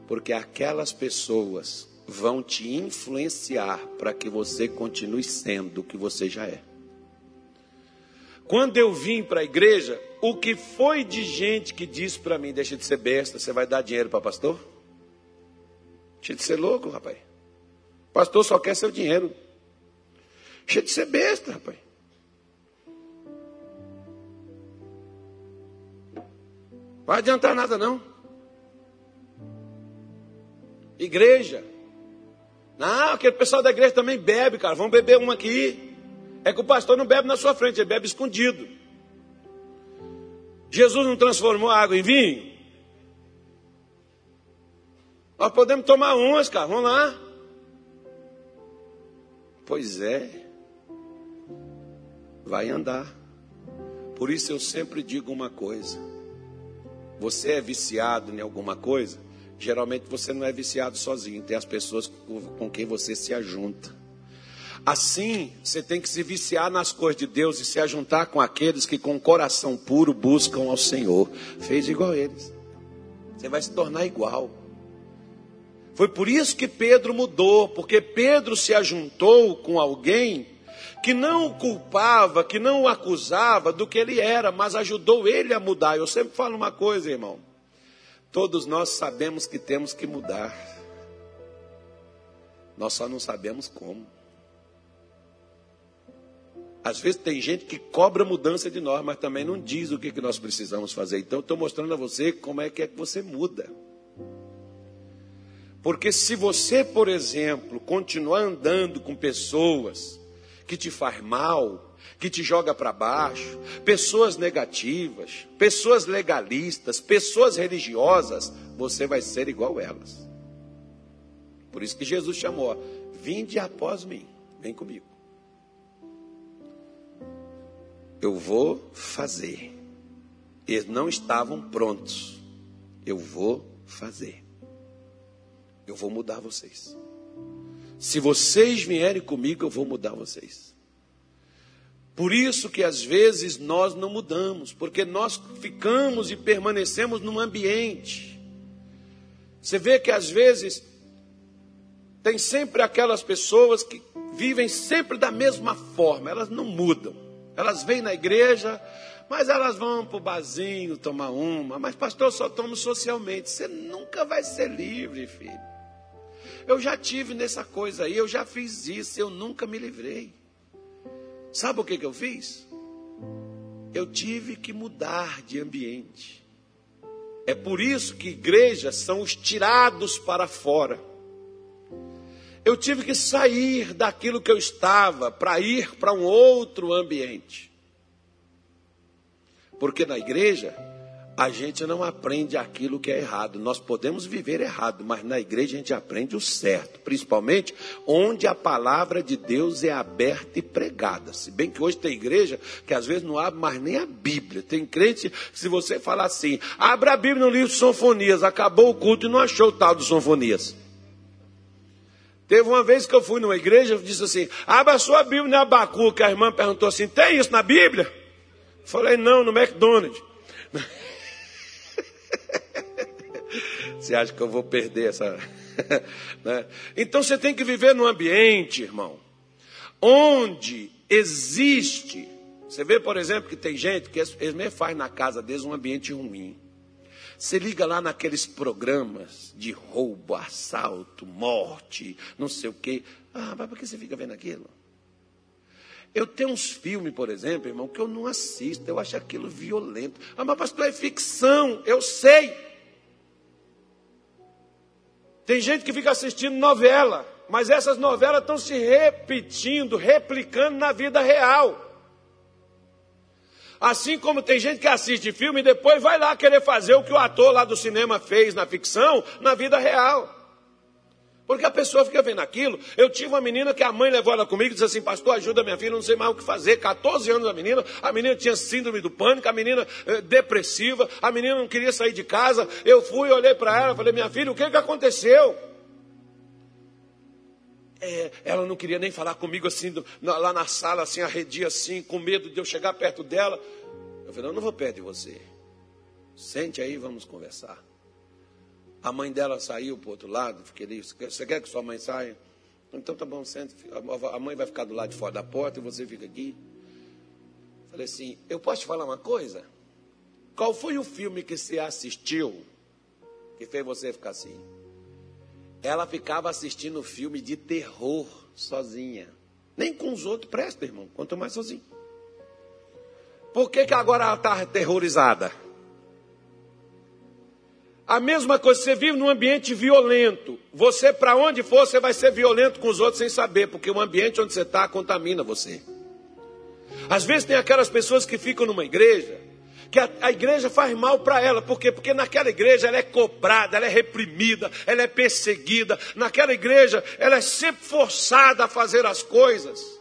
S1: Porque aquelas pessoas vão te influenciar para que você continue sendo o que você já é. Quando eu vim para a igreja, o que foi de gente que disse para mim: deixa de ser besta, você vai dar dinheiro para pastor? Deixa de ser louco, rapaz. Pastor só quer seu dinheiro. Deixa de ser besta, rapaz. Vai adiantar nada, não. Igreja não, aquele pessoal da igreja também bebe, cara. Vamos beber uma aqui. É que o pastor não bebe na sua frente, ele bebe escondido. Jesus não transformou a água em vinho? Nós podemos tomar umas, cara. Vamos lá. Pois é. Vai andar. Por isso eu sempre digo uma coisa. Você é viciado em alguma coisa? Geralmente você não é viciado sozinho, tem as pessoas com quem você se ajunta. Assim, você tem que se viciar nas coisas de Deus e se ajuntar com aqueles que com coração puro buscam ao Senhor. Fez igual eles. Você vai se tornar igual. Foi por isso que Pedro mudou, porque Pedro se ajuntou com alguém que não o culpava, que não o acusava do que ele era, mas ajudou ele a mudar. Eu sempre falo uma coisa, irmão. Todos nós sabemos que temos que mudar. Nós só não sabemos como. Às vezes tem gente que cobra mudança de nós, mas também não diz o que, que nós precisamos fazer. Então, estou mostrando a você como é que é que você muda. Porque se você, por exemplo, continuar andando com pessoas que te faz mal, que te joga para baixo, pessoas negativas, pessoas legalistas, pessoas religiosas, você vai ser igual elas. Por isso que Jesus chamou: Vinde após mim, vem comigo. Eu vou fazer. Eles não estavam prontos. Eu vou fazer. Eu vou mudar vocês. Se vocês vierem comigo, eu vou mudar vocês. Por isso que às vezes nós não mudamos, porque nós ficamos e permanecemos num ambiente. Você vê que às vezes tem sempre aquelas pessoas que vivem sempre da mesma forma, elas não mudam. Elas vêm na igreja, mas elas vão para o barzinho tomar uma. Mas, pastor, só tomo socialmente. Você nunca vai ser livre, filho. Eu já tive nessa coisa aí, eu já fiz isso, eu nunca me livrei. Sabe o que, que eu fiz? Eu tive que mudar de ambiente. É por isso que igrejas são os tirados para fora. Eu tive que sair daquilo que eu estava para ir para um outro ambiente. Porque na igreja, a gente não aprende aquilo que é errado. Nós podemos viver errado, mas na igreja a gente aprende o certo, principalmente onde a palavra de Deus é aberta e pregada. Se bem que hoje tem igreja que às vezes não abre mais nem a Bíblia. Tem crente que se você falar assim, abra a Bíblia no livro de Sonfonias, acabou o culto e não achou o tal do Sonfonias. Teve uma vez que eu fui numa igreja, eu disse assim: abra a sua Bíblia na Abacu, que a irmã perguntou assim: tem isso na Bíblia? Falei, não, no McDonald's. *laughs* Você acha que eu vou perder essa. *laughs* né? Então você tem que viver num ambiente, irmão, onde existe. Você vê, por exemplo, que tem gente que eles mesmo faz na casa deles um ambiente ruim. Você liga lá naqueles programas de roubo, assalto, morte, não sei o quê. Ah, mas por que você fica vendo aquilo? Eu tenho uns filmes, por exemplo, irmão, que eu não assisto, eu acho aquilo violento. Ah, mas pastor, é ficção, eu sei. Tem gente que fica assistindo novela, mas essas novelas estão se repetindo, replicando na vida real. Assim como tem gente que assiste filme e depois vai lá querer fazer o que o ator lá do cinema fez na ficção, na vida real. Porque a pessoa fica vendo aquilo. Eu tive uma menina que a mãe levou ela comigo e disse assim: Pastor, ajuda minha filha, não sei mais o que fazer. 14 anos a menina, a menina tinha síndrome do pânico, a menina eh, depressiva, a menina não queria sair de casa. Eu fui, olhei para ela, falei: Minha filha, o que, que aconteceu? É, ela não queria nem falar comigo assim, lá na sala, assim, arredia assim, com medo de eu chegar perto dela. Eu falei, não, não vou perto de você. Sente aí, vamos conversar. A mãe dela saiu para o outro lado, fiquei ali, você quer que sua mãe saia? Então tá bom, sente. A mãe vai ficar do lado de fora da porta e você fica aqui. Falei assim, eu posso te falar uma coisa? Qual foi o filme que você assistiu que fez você ficar assim? Ela ficava assistindo filme de terror sozinha. Nem com os outros presta, irmão, quanto mais sozinho. Por que, que agora ela está aterrorizada? A mesma coisa, você vive num ambiente violento. Você, para onde for, você vai ser violento com os outros sem saber, porque o ambiente onde você está contamina você. Às vezes tem aquelas pessoas que ficam numa igreja que a, a igreja faz mal para ela. Por quê? Porque naquela igreja ela é cobrada, ela é reprimida, ela é perseguida. Naquela igreja ela é sempre forçada a fazer as coisas.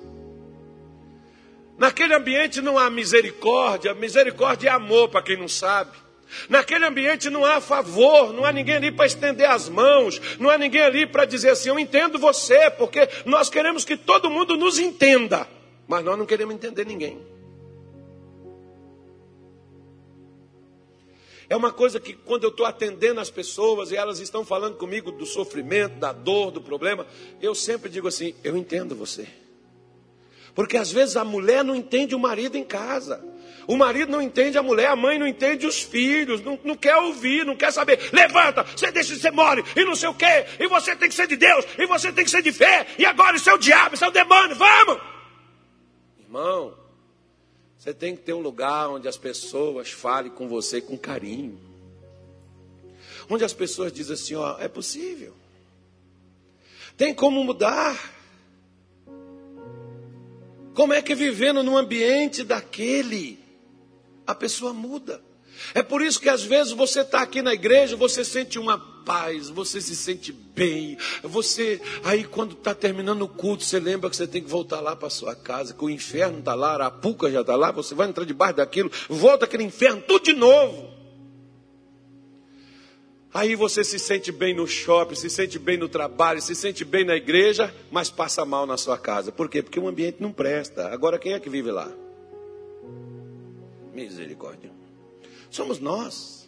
S1: Naquele ambiente não há misericórdia, misericórdia é amor, para quem não sabe. Naquele ambiente não há favor, não há ninguém ali para estender as mãos, não há ninguém ali para dizer assim: Eu entendo você, porque nós queremos que todo mundo nos entenda, mas nós não queremos entender ninguém. É uma coisa que quando eu estou atendendo as pessoas e elas estão falando comigo do sofrimento, da dor, do problema, eu sempre digo assim: eu entendo você. Porque às vezes a mulher não entende o marido em casa. O marido não entende a mulher, a mãe não entende os filhos, não, não quer ouvir, não quer saber. Levanta, você deixa de ser mole, e não sei o quê, e você tem que ser de Deus, e você tem que ser de fé, e agora isso é o diabo, isso é o demônio, vamos! Irmão, você tem que ter um lugar onde as pessoas falem com você com carinho. Onde as pessoas dizem assim, ó, é possível. Tem como mudar. Como é que vivendo num ambiente daquele, a pessoa muda? É por isso que às vezes você está aqui na igreja, você sente uma paz, você se sente bem. Você, aí quando está terminando o culto, você lembra que você tem que voltar lá para sua casa, que o inferno está lá, a arapuca já está lá, você vai entrar debaixo daquilo, volta aquele inferno, tudo de novo. Aí você se sente bem no shopping, se sente bem no trabalho, se sente bem na igreja, mas passa mal na sua casa. Por quê? Porque o ambiente não presta. Agora quem é que vive lá? Misericórdia. Somos nós.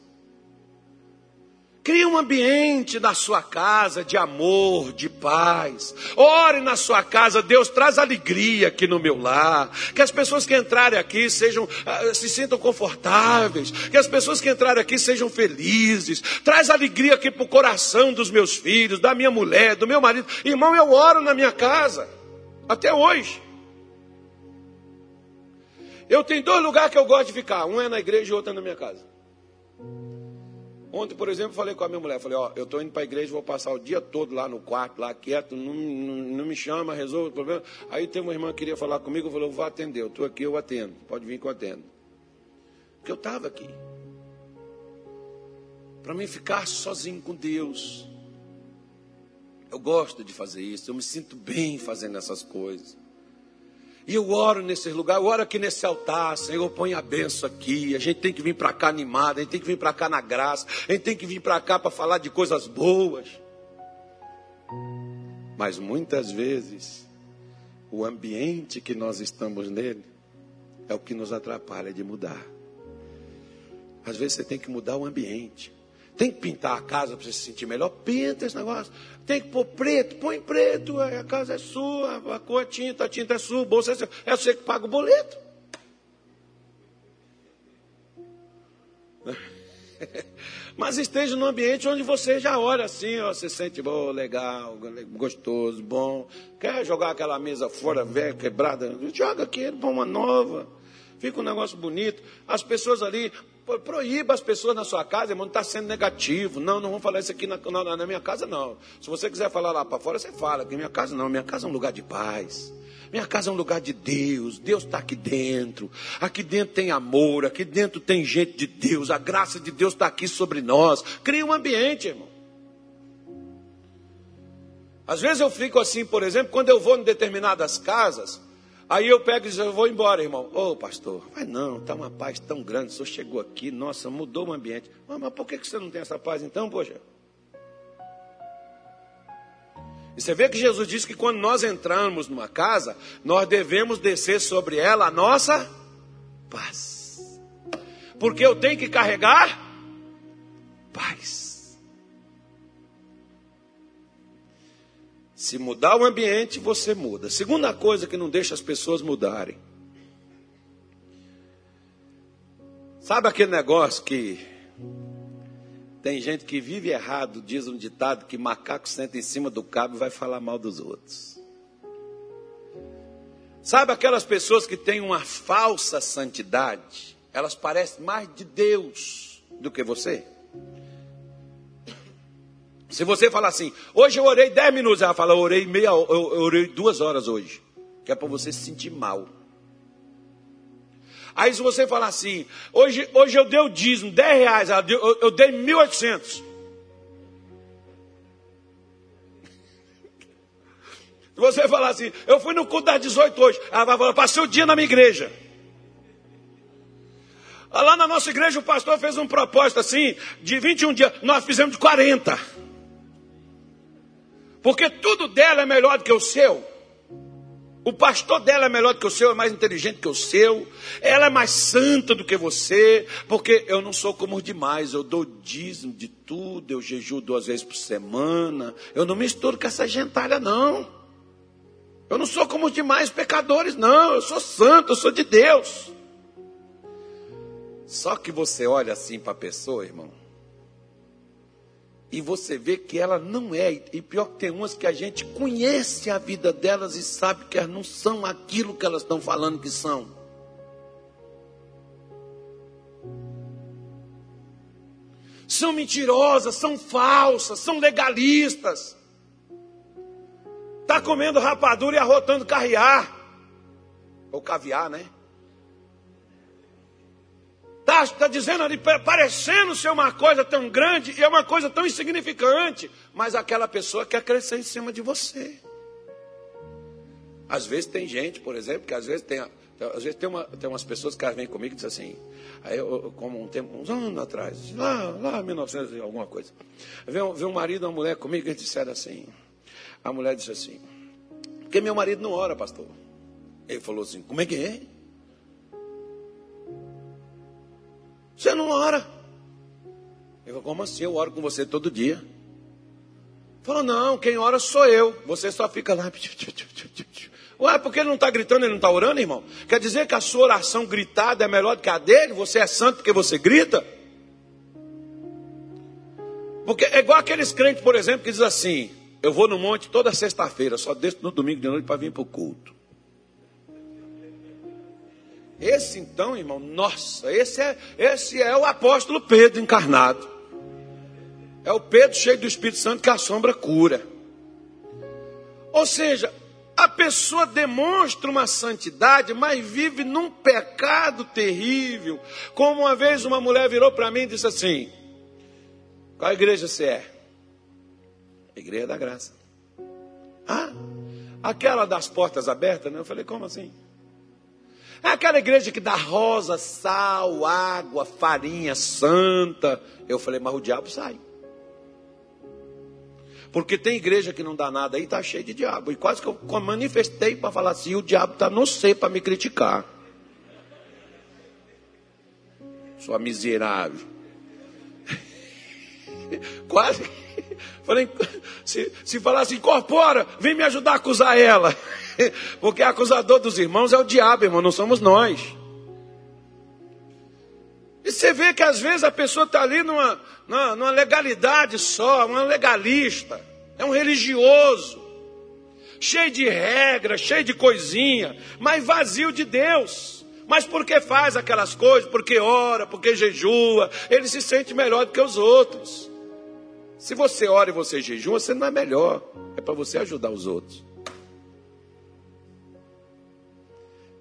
S1: Crie um ambiente na sua casa de amor, de paz. Ore na sua casa, Deus traz alegria aqui no meu lar. Que as pessoas que entrarem aqui sejam, uh, se sintam confortáveis. Que as pessoas que entrarem aqui sejam felizes. Traz alegria aqui para o coração dos meus filhos, da minha mulher, do meu marido. Irmão, eu oro na minha casa. Até hoje. Eu tenho dois lugares que eu gosto de ficar. Um é na igreja e outro é na minha casa. Ontem, por exemplo, falei com a minha mulher, falei, ó, eu estou indo para a igreja, vou passar o dia todo lá no quarto, lá quieto, não, não, não me chama, resolve o problema. Aí tem uma irmã que queria falar comigo, eu vou atender, eu estou aqui, eu atendo, pode vir que eu atendo. Porque eu estava aqui. Para mim ficar sozinho com Deus. Eu gosto de fazer isso, eu me sinto bem fazendo essas coisas. E eu oro nesse lugar, eu oro aqui nesse altar, Senhor, põe a benção aqui. A gente tem que vir para cá animado, a gente tem que vir para cá na graça, a gente tem que vir para cá para falar de coisas boas. Mas muitas vezes, o ambiente que nós estamos nele é o que nos atrapalha de mudar. Às vezes você tem que mudar o ambiente. Tem que pintar a casa para você se sentir melhor? Pinta esse negócio. Tem que pôr preto? Põe preto. A casa é sua, a cor é tinta, a tinta é sua, o bolso é seu. É você que paga o boleto. *laughs* Mas esteja num ambiente onde você já olha assim, ó, você sente bom, legal, gostoso, bom. Quer jogar aquela mesa fora, velha, quebrada? Joga aqui, põe uma nova. Fica um negócio bonito. As pessoas ali, Proíba as pessoas na sua casa, irmão, não está sendo negativo. Não, não vamos falar isso aqui na, na, na minha casa, não. Se você quiser falar lá para fora, você fala. Aqui minha casa não, minha casa é um lugar de paz. Minha casa é um lugar de Deus. Deus está aqui dentro. Aqui dentro tem amor. Aqui dentro tem gente de Deus. A graça de Deus está aqui sobre nós. Cria um ambiente, irmão. Às vezes eu fico assim, por exemplo, quando eu vou em determinadas casas, Aí eu pego e digo, eu vou embora, irmão. Ô oh, pastor, vai não, está uma paz tão grande, o senhor chegou aqui, nossa, mudou o ambiente. Ah, mas por que você não tem essa paz então, poxa? E você vê que Jesus disse que quando nós entramos numa casa, nós devemos descer sobre ela a nossa paz. Porque eu tenho que carregar paz. Se mudar o ambiente, você muda. Segunda coisa que não deixa as pessoas mudarem. Sabe aquele negócio que tem gente que vive errado, diz um ditado que macaco senta em cima do cabo e vai falar mal dos outros. Sabe aquelas pessoas que têm uma falsa santidade? Elas parecem mais de Deus do que você. Se você falar assim, hoje eu orei 10 minutos, ela fala, eu orei meia eu, eu orei duas horas hoje. Que é para você se sentir mal. Aí se você falar assim, hoje, hoje eu dei o dízimo, 10 reais, deu, eu, eu dei 1.800. *laughs* Se você falar assim, eu fui no culto das 18 hoje, ela vai falar, passei o dia na minha igreja. Lá na nossa igreja o pastor fez um propósito assim, de 21 dias, nós fizemos de 40. Porque tudo dela é melhor do que o seu. O pastor dela é melhor do que o seu, é mais inteligente que o seu. Ela é mais santa do que você. Porque eu não sou como os demais. Eu dou dízimo de tudo. Eu jejuo duas vezes por semana. Eu não misturo com essa gentalha, não. Eu não sou como os demais pecadores, não. Eu sou santo, eu sou de Deus. Só que você olha assim para a pessoa, irmão e você vê que ela não é. E pior que tem umas que a gente conhece a vida delas e sabe que elas não são aquilo que elas estão falando que são. São mentirosas, são falsas, são legalistas. Está comendo rapadura e arrotando carriar. Ou caviar, né? Está tá dizendo ali, parecendo ser uma coisa tão grande e é uma coisa tão insignificante, mas aquela pessoa quer crescer em cima de você. Às vezes tem gente, por exemplo, que às vezes tem, às vezes tem, uma, tem umas pessoas que vêm comigo e dizem assim, aí eu, como um tempo, uns anos atrás, lá, lá 1900 e alguma coisa, veio, veio um marido e uma mulher comigo e disseram assim, a mulher disse assim, porque meu marido não ora, pastor. Ele falou assim, como é que é? Você não ora. Eu falei, como assim? Eu oro com você todo dia. Falou, não, quem ora sou eu. Você só fica lá. *laughs* Ué, porque ele não está gritando, ele não está orando, irmão? Quer dizer que a sua oração gritada é melhor do que a dele? Você é santo porque você grita? Porque é igual aqueles crentes, por exemplo, que diz assim: Eu vou no monte toda sexta-feira, só desço no domingo de noite para vir para o culto. Esse então, irmão, nossa, esse é, esse é o apóstolo Pedro encarnado. É o Pedro cheio do Espírito Santo que a sombra cura. Ou seja, a pessoa demonstra uma santidade, mas vive num pecado terrível. Como uma vez uma mulher virou para mim e disse assim: Qual igreja você é? igreja da Graça. Ah, aquela das portas abertas, né? Eu falei: Como assim? Aquela igreja que dá rosa, sal, água, farinha santa. Eu falei, mas o diabo sai. Porque tem igreja que não dá nada aí, está cheio de diabo. E quase que eu manifestei para falar assim: o diabo está no sei para me criticar. Sua miserável. *laughs* Quase. Falei, se, se falasse, incorpora, vem me ajudar a acusar ela. *laughs* Porque acusador dos irmãos é o diabo, irmão, não somos nós. E você vê que às vezes a pessoa está ali numa, numa, legalidade só, um legalista, é um religioso, cheio de regras, cheio de coisinha, mas vazio de Deus. Mas porque faz aquelas coisas? Porque ora, porque jejua, ele se sente melhor do que os outros. Se você ora e você jejua, você não é melhor, é para você ajudar os outros.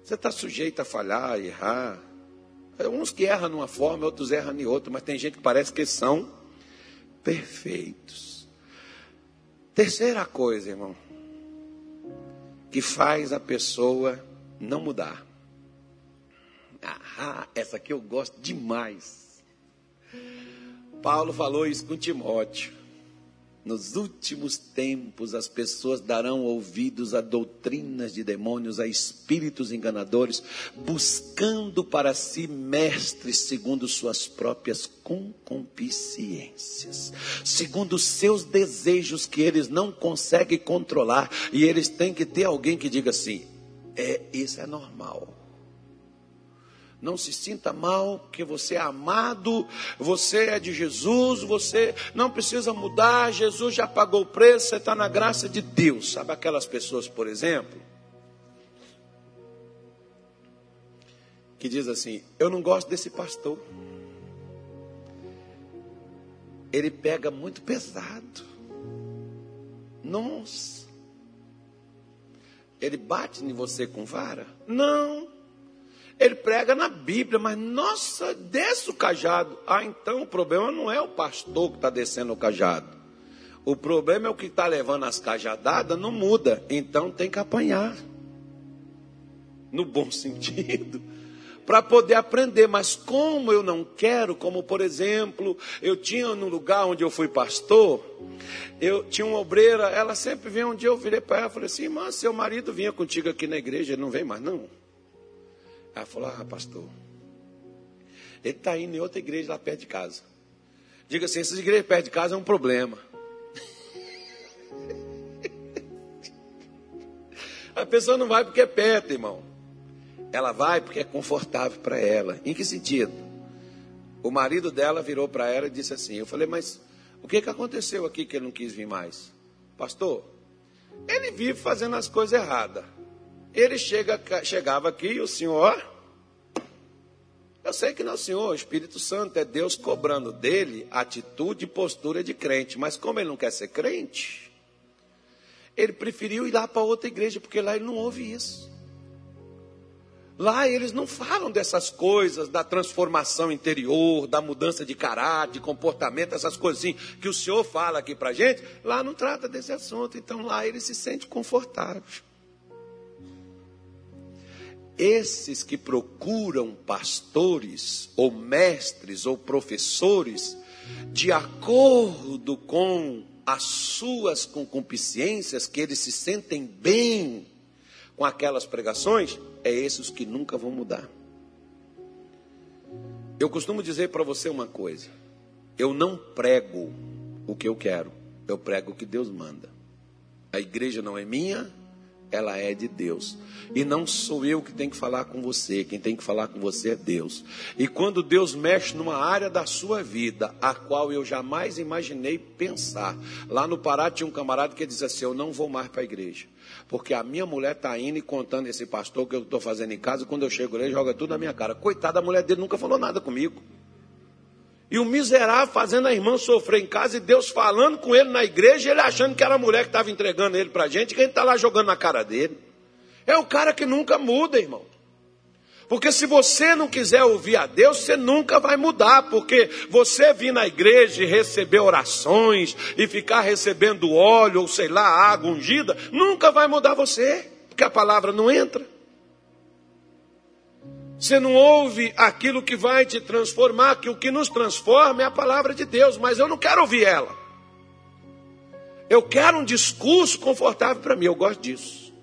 S1: Você está sujeito a falhar, errar. É, uns que erram numa forma, outros erram em outra, mas tem gente que parece que são perfeitos. Terceira coisa, irmão, que faz a pessoa não mudar. Ah, essa aqui eu gosto demais. Paulo falou isso com Timóteo. Nos últimos tempos, as pessoas darão ouvidos a doutrinas de demônios, a espíritos enganadores, buscando para si mestres segundo suas próprias concupiscências, segundo seus desejos que eles não conseguem controlar, e eles têm que ter alguém que diga assim: é, isso é normal. Não se sinta mal, que você é amado, você é de Jesus, você não precisa mudar, Jesus já pagou o preço, você está na graça de Deus. Sabe aquelas pessoas, por exemplo, que diz assim: Eu não gosto desse pastor. Ele pega muito pesado. Nossa. Ele bate em você com vara? Não. Ele prega na Bíblia, mas nossa, desce o cajado. Ah, então o problema não é o pastor que está descendo o cajado. O problema é o que está levando as cajadadas, não muda. Então tem que apanhar. No bom *laughs* sentido. Para poder aprender. Mas como eu não quero, como por exemplo, eu tinha no lugar onde eu fui pastor, eu tinha uma obreira, ela sempre vinha um dia, eu virei para ela e falei assim, irmã, seu marido vinha contigo aqui na igreja, ele não vem mais não. Ela falou: Ah, pastor, ele está indo em outra igreja lá perto de casa. Diga assim: essas igrejas perto de casa é um problema. *laughs* A pessoa não vai porque é perto, irmão. Ela vai porque é confortável para ela. Em que sentido? O marido dela virou para ela e disse assim: Eu falei, mas O que, que aconteceu aqui que ele não quis vir mais? Pastor, ele vive fazendo as coisas erradas. Ele chega, chegava aqui e o senhor, eu sei que não, senhor, o Espírito Santo é Deus cobrando dele atitude e postura de crente, mas como ele não quer ser crente, ele preferiu ir lá para outra igreja, porque lá ele não ouve isso. Lá eles não falam dessas coisas, da transformação interior, da mudança de caráter, de comportamento, essas assim, que o Senhor fala aqui para gente. Lá não trata desse assunto, então lá ele se sente confortável. Esses que procuram pastores, ou mestres, ou professores, de acordo com as suas concupiscências, que eles se sentem bem com aquelas pregações, é esses que nunca vão mudar. Eu costumo dizer para você uma coisa: eu não prego o que eu quero, eu prego o que Deus manda. A igreja não é minha, ela é de Deus. E não sou eu que tenho que falar com você, quem tem que falar com você é Deus. E quando Deus mexe numa área da sua vida, a qual eu jamais imaginei pensar. Lá no Pará tinha um camarada que dizia assim: Eu não vou mais para a igreja. Porque a minha mulher está indo e contando esse pastor que eu estou fazendo em casa, quando eu chego lá, ele joga tudo na minha cara. Coitada, a mulher dele nunca falou nada comigo. E o miserável fazendo a irmã sofrer em casa e Deus falando com ele na igreja, ele achando que era a mulher que estava entregando ele para a gente, e quem está lá jogando na cara dele. É o cara que nunca muda, irmão. Porque se você não quiser ouvir a Deus, você nunca vai mudar. Porque você vir na igreja e receber orações e ficar recebendo óleo ou sei lá, água ungida, nunca vai mudar você. Porque a palavra não entra. Você não ouve aquilo que vai te transformar, que o que nos transforma é a palavra de Deus, mas eu não quero ouvir ela. Eu quero um discurso confortável para mim, eu gosto disso.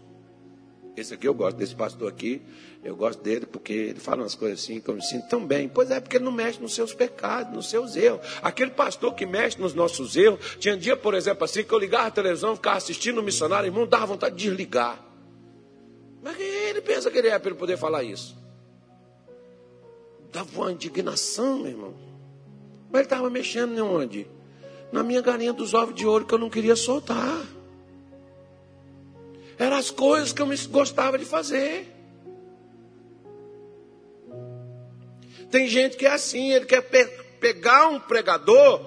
S1: Esse aqui eu gosto, desse pastor aqui, eu gosto dele porque ele fala umas coisas assim que eu me sinto tão bem. Pois é, porque ele não mexe nos seus pecados, nos seus erros. Aquele pastor que mexe nos nossos erros, tinha dia, por exemplo, assim, que eu ligava a televisão, ficava assistindo o missionário, irmão, dava vontade de desligar. Mas quem ele pensa que ele é para ele poder falar isso? Dava uma indignação, meu irmão. Mas ele estava mexendo em onde? Na minha galinha dos ovos de ouro que eu não queria soltar. Eram as coisas que eu gostava de fazer. Tem gente que é assim, ele quer pe pegar um pregador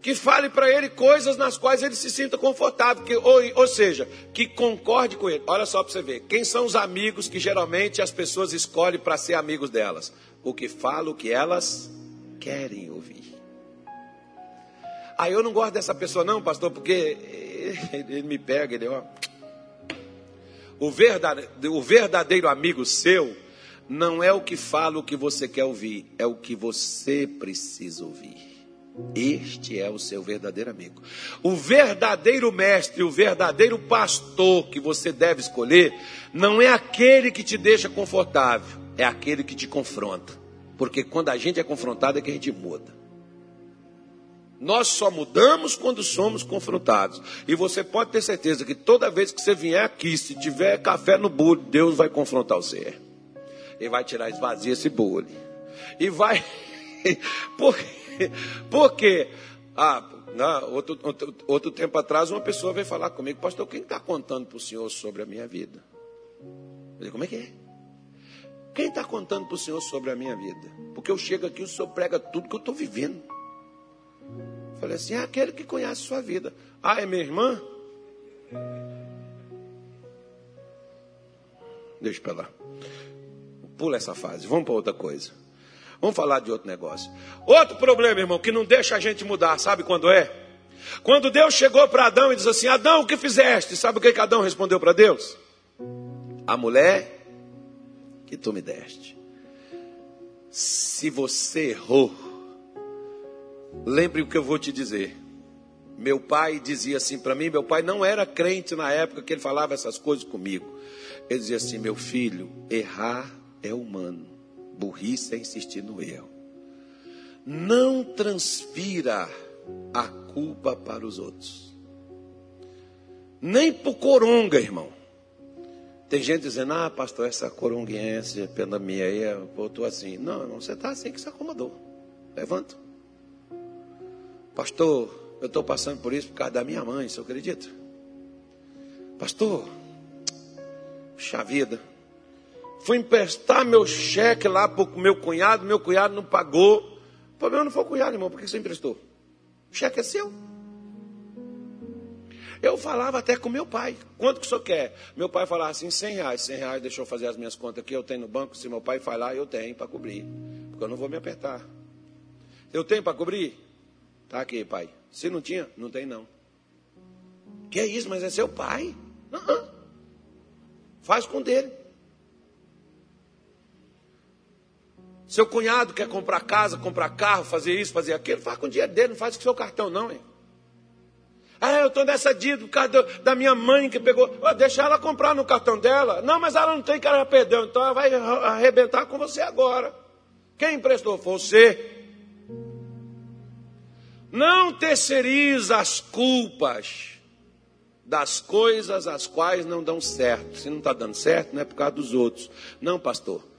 S1: que fale para ele coisas nas quais ele se sinta confortável, que, ou, ou seja, que concorde com ele. Olha só para você ver, quem são os amigos que geralmente as pessoas escolhem para ser amigos delas? O que fala o que elas querem ouvir. Aí eu não gosto dessa pessoa não, pastor, porque *laughs* ele me pega, ele ó. O verdadeiro, o verdadeiro amigo seu não é o que fala o que você quer ouvir, é o que você precisa ouvir. Este é o seu verdadeiro amigo. O verdadeiro mestre, o verdadeiro pastor que você deve escolher, não é aquele que te deixa confortável, é aquele que te confronta. Porque quando a gente é confrontado é que a gente muda. Nós só mudamos quando somos confrontados. E você pode ter certeza que toda vez que você vier aqui, se tiver café no bolo, Deus vai confrontar você. Ele vai tirar, esvazia esse bolo. E vai. *laughs* Por quê? Porque. Ah, não, outro, outro, outro tempo atrás, uma pessoa veio falar comigo, pastor, quem está contando para o senhor sobre a minha vida? Eu falei, como é que é? Quem está contando para o senhor sobre a minha vida? Porque eu chego aqui, o senhor prega tudo que eu estou vivendo. Falei assim, é aquele que conhece a sua vida. Ah, é minha irmã? Deixa para lá. Pula essa fase, vamos para outra coisa. Vamos falar de outro negócio. Outro problema, irmão, que não deixa a gente mudar, sabe quando é? Quando Deus chegou para Adão e disse assim: Adão, o que fizeste? Sabe o que, que Adão respondeu para Deus? A mulher que tu me deste. Se você errou, lembre o que eu vou te dizer. Meu pai dizia assim para mim: meu pai não era crente na época que ele falava essas coisas comigo. Ele dizia assim: meu filho, errar é humano. Burrice é insistir no erro. Não transfira a culpa para os outros. Nem por coronga, irmão. Tem gente dizendo, ah, pastor, essa coronguense pela minha aí, estou assim. Não, não, você está assim que se acomodou. Levanta. Pastor, eu estou passando por isso por causa da minha mãe, você acredita? Pastor, puxa vida. Fui emprestar meu cheque lá para o meu cunhado, meu cunhado não pagou. O problema não foi o cunhado, irmão, por que você emprestou? O cheque é seu. Eu falava até com meu pai. Quanto que o senhor quer? Meu pai falava assim, 100 reais. 100 reais, deixa eu fazer as minhas contas aqui. Eu tenho no banco. Se meu pai falar, eu tenho para cobrir. Porque eu não vou me apertar. Eu tenho para cobrir? Tá aqui, pai. Se não tinha, não tem não. Que é isso? Mas é seu pai. Uhum. Faz com dele. Seu cunhado quer comprar casa, comprar carro, fazer isso, fazer aquilo, faz com o dinheiro dele, não faz com seu cartão, não, hein? Ah, eu estou nessa dívida por causa da minha mãe que pegou. Oh, deixa ela comprar no cartão dela. Não, mas ela não tem que ela perdeu. Então ela vai arrebentar com você agora. Quem emprestou? Você. Não terceiriza as culpas das coisas as quais não dão certo. Se não está dando certo, não é por causa dos outros. Não, pastor.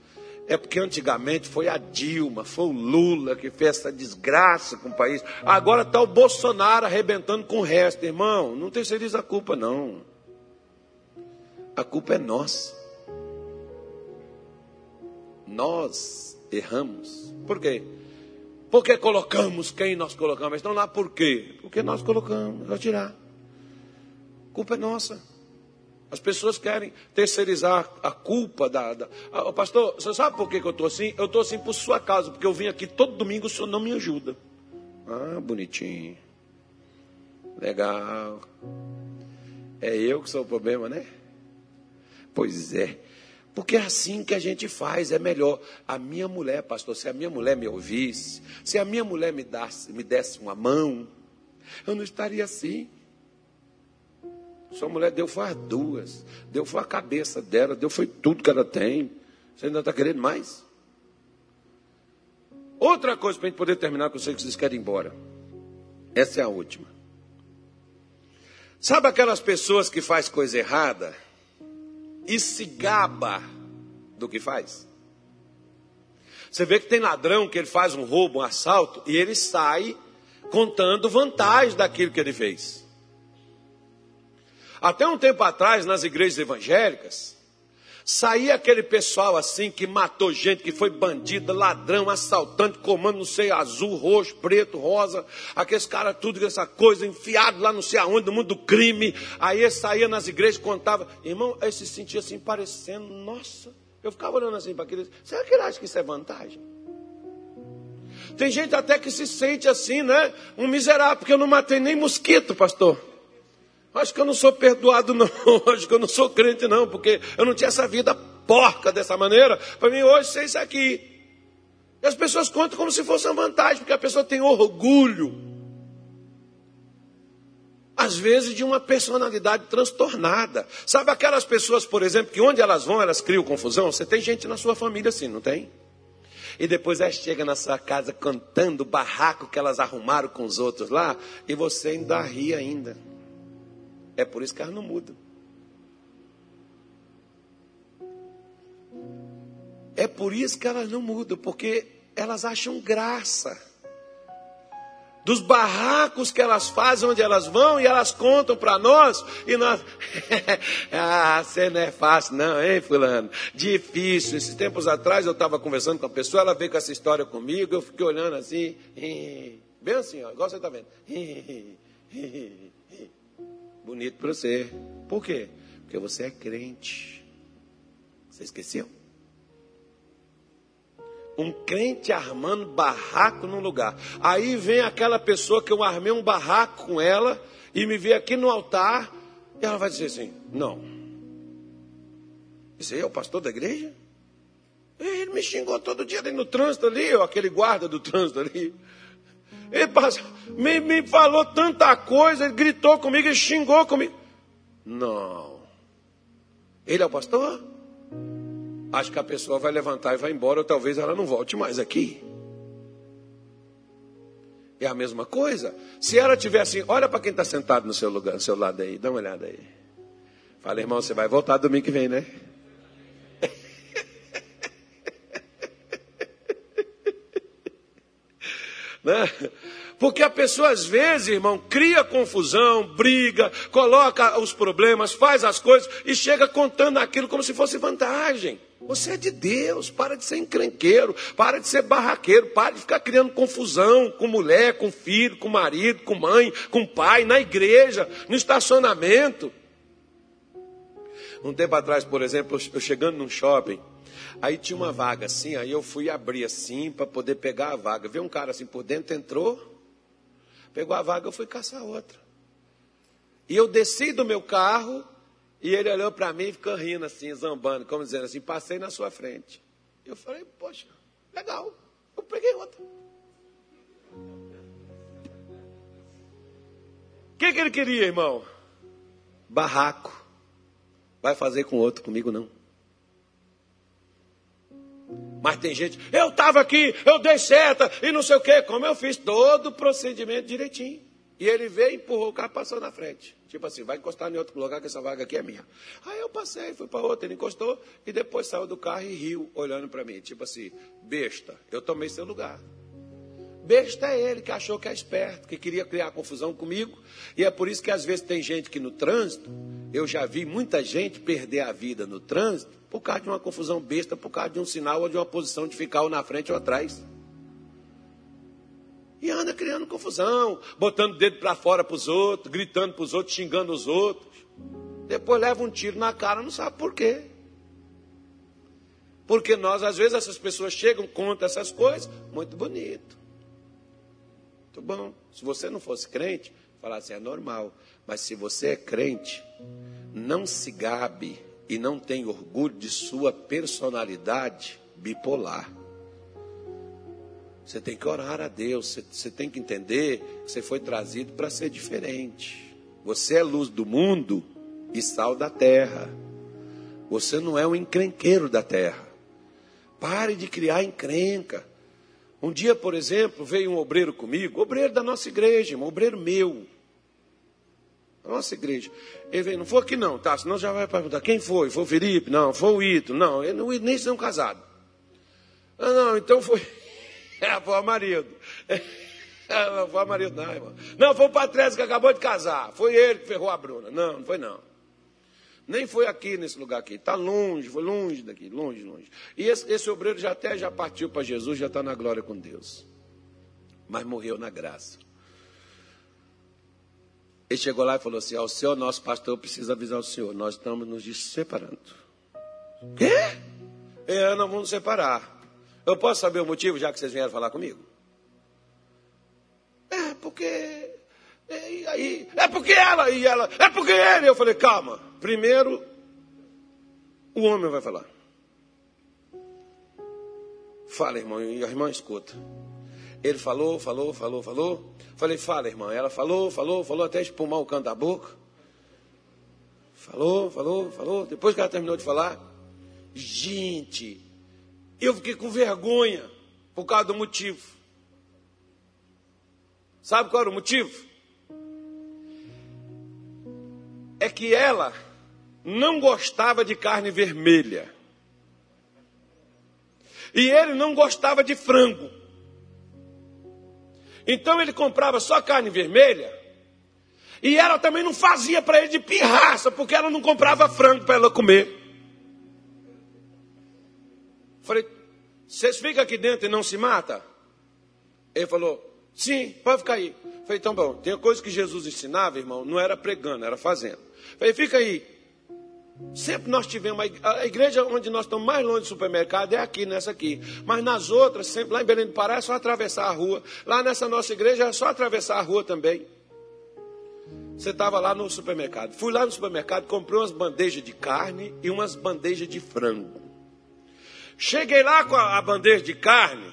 S1: É porque antigamente foi a Dilma, foi o Lula que fez essa desgraça com o país. Agora está o Bolsonaro arrebentando com o resto. Irmão, não terceiriza a culpa, não. A culpa é nossa. Nós erramos. Por quê? Porque colocamos quem nós colocamos. Estão lá por quê? Porque nós colocamos. Vou tirar. A culpa é nossa. As pessoas querem terceirizar a culpa da. da... Ah, pastor, você sabe por que, que eu estou assim? Eu estou assim por sua causa, porque eu vim aqui todo domingo e o senhor não me ajuda. Ah, bonitinho. Legal. É eu que sou o problema, né? Pois é. Porque é assim que a gente faz, é melhor. A minha mulher, pastor, se a minha mulher me ouvisse, se a minha mulher me, desse, me desse uma mão, eu não estaria assim. Sua mulher deu foi as duas, deu foi a cabeça dela, deu foi tudo que ela tem. Você ainda está querendo mais? Outra coisa para a gente poder terminar, que sei que vocês querem ir embora. Essa é a última. Sabe aquelas pessoas que faz coisa errada e se gaba do que faz? Você vê que tem ladrão que ele faz um roubo, um assalto e ele sai contando vantagem daquilo que ele fez. Até um tempo atrás, nas igrejas evangélicas, saía aquele pessoal assim que matou gente, que foi bandido, ladrão, assaltante, comando não sei, azul, roxo, preto, rosa, aqueles caras, tudo essa coisa, enfiado lá não sei aonde, no mundo do crime. Aí saía nas igrejas contava, irmão, aí se sentia assim, parecendo, nossa, eu ficava olhando assim para aqueles, será que ele acha que isso é vantagem? Tem gente até que se sente assim, né? Um miserável, porque eu não matei nem mosquito, pastor. Acho que eu não sou perdoado, *laughs* não. Acho que eu não sou crente, não, porque eu não tinha essa vida porca dessa maneira. Para mim, hoje, ser isso aqui. E as pessoas contam como se fosse uma vantagem, porque a pessoa tem orgulho. Às vezes de uma personalidade transtornada. Sabe aquelas pessoas, por exemplo, que onde elas vão, elas criam confusão? Você tem gente na sua família assim, não tem? E depois elas chegam na sua casa cantando o barraco que elas arrumaram com os outros lá, e você ainda ri ainda. É por isso que elas não mudam. É por isso que elas não mudam, porque elas acham graça. Dos barracos que elas fazem, onde elas vão, e elas contam para nós, e nós. *laughs* ah, você não é fácil, não, hein, Fulano? Difícil. Esses tempos atrás eu estava conversando com a pessoa, ela veio com essa história comigo, eu fiquei olhando assim, *laughs* bem assim, ó, igual você está vendo. *laughs* Bonito para você. Por quê? Porque você é crente. Você esqueceu? Um crente armando barraco num lugar. Aí vem aquela pessoa que eu armei um barraco com ela e me vê aqui no altar e ela vai dizer assim: Não. Esse aí é o pastor da igreja? Ele me xingou todo dia ali no trânsito ali, ou aquele guarda do trânsito ali. Ele me, me falou tanta coisa, ele gritou comigo, ele xingou comigo. Não. Ele é o pastor? Acho que a pessoa vai levantar e vai embora, ou talvez ela não volte mais aqui. É a mesma coisa. Se ela tiver assim, olha para quem está sentado no seu lugar, no seu lado aí, dá uma olhada aí. Fala, irmão, você vai voltar domingo que vem, né? *laughs* né? Porque a pessoa às vezes, irmão, cria confusão, briga, coloca os problemas, faz as coisas e chega contando aquilo como se fosse vantagem. Você é de Deus, para de ser encrenqueiro, para de ser barraqueiro, para de ficar criando confusão com mulher, com filho, com marido, com mãe, com pai, na igreja, no estacionamento. Um tempo atrás, por exemplo, eu chegando num shopping, aí tinha uma vaga assim, aí eu fui abrir assim para poder pegar a vaga. Veio um cara assim por dentro, entrou, pegou a vaga, eu fui caçar outra. E eu desci do meu carro e ele olhou para mim e ficou rindo assim, zambando, como dizendo assim, passei na sua frente. Eu falei, poxa, legal, eu peguei outra. O que, que ele queria, irmão? Barraco. Vai fazer com outro, comigo não. Mas tem gente, eu estava aqui, eu dei seta e não sei o quê, como eu fiz todo o procedimento direitinho. E ele veio, empurrou o carro, passou na frente. Tipo assim, vai encostar em outro lugar que essa vaga aqui é minha. Aí eu passei, fui para outro, ele encostou e depois saiu do carro e riu, olhando para mim. Tipo assim, besta, eu tomei seu lugar. Besta é ele que achou que é esperto, que queria criar confusão comigo. E é por isso que às vezes tem gente que no trânsito, eu já vi muita gente perder a vida no trânsito por causa de uma confusão besta, por causa de um sinal ou de uma posição de ficar ou na frente ou atrás. E anda criando confusão, botando o dedo para fora para os outros, gritando para os outros, xingando os outros. Depois leva um tiro na cara, não sabe por quê. Porque nós, às vezes, essas pessoas chegam, contam essas coisas, muito bonito. Muito bom. Se você não fosse crente, falar assim, é normal. Mas se você é crente, não se gabe e não tem orgulho de sua personalidade bipolar. Você tem que orar a Deus, você, você tem que entender que você foi trazido para ser diferente. Você é luz do mundo e sal da terra. Você não é um encrenqueiro da terra. Pare de criar encrenca. Um dia, por exemplo, veio um obreiro comigo, obreiro da nossa igreja, um obreiro meu. Da nossa igreja. Ele veio, não foi aqui não, tá? Senão já vai perguntar, quem foi? Foi o Felipe? Não, foi o Ito. Não, ele nem são casados. Ah, não, então foi. *laughs* É, foi o marido. É, *laughs* não foi o marido, não, irmão. Não, foi o Patrício que acabou de casar. Foi ele que ferrou a Bruna. Não, não foi não. Nem foi aqui nesse lugar aqui. Está longe, foi longe daqui, longe, longe. E esse, esse obreiro já até já partiu para Jesus, já está na glória com Deus. Mas morreu na graça. Ele chegou lá e falou assim: Ao senhor, nosso pastor, precisa avisar o senhor, nós estamos nos separando. Quê? É, nós vamos separar. Eu posso saber o motivo, já que vocês vieram falar comigo? É porque. E aí, é porque ela, e ela, é porque ele. Eu falei, calma. Primeiro, o homem vai falar. Fala, irmão, e a irmã escuta. Ele falou, falou, falou, falou. Falei, fala, irmã. Ela falou, falou, falou até espumar o canto da boca. Falou, falou, falou. Depois que ela terminou de falar, gente, eu fiquei com vergonha por causa do motivo. Sabe qual era o motivo? É que ela não gostava de carne vermelha. E ele não gostava de frango. Então ele comprava só carne vermelha. E ela também não fazia para ele de pirraça, porque ela não comprava frango para ela comer. Falei, vocês ficam aqui dentro e não se mata? Ele falou, sim, pode ficar aí. Falei, então bom, tem coisa que Jesus ensinava, irmão, não era pregando, era fazendo. Falei, fica aí. Sempre nós tivemos, a igreja onde nós estamos mais longe do supermercado é aqui, nessa aqui. Mas nas outras, sempre lá em Belém do Pará é só atravessar a rua. Lá nessa nossa igreja é só atravessar a rua também. Você estava lá no supermercado. Fui lá no supermercado, comprei umas bandejas de carne e umas bandejas de frango. Cheguei lá com a, bandeja de carne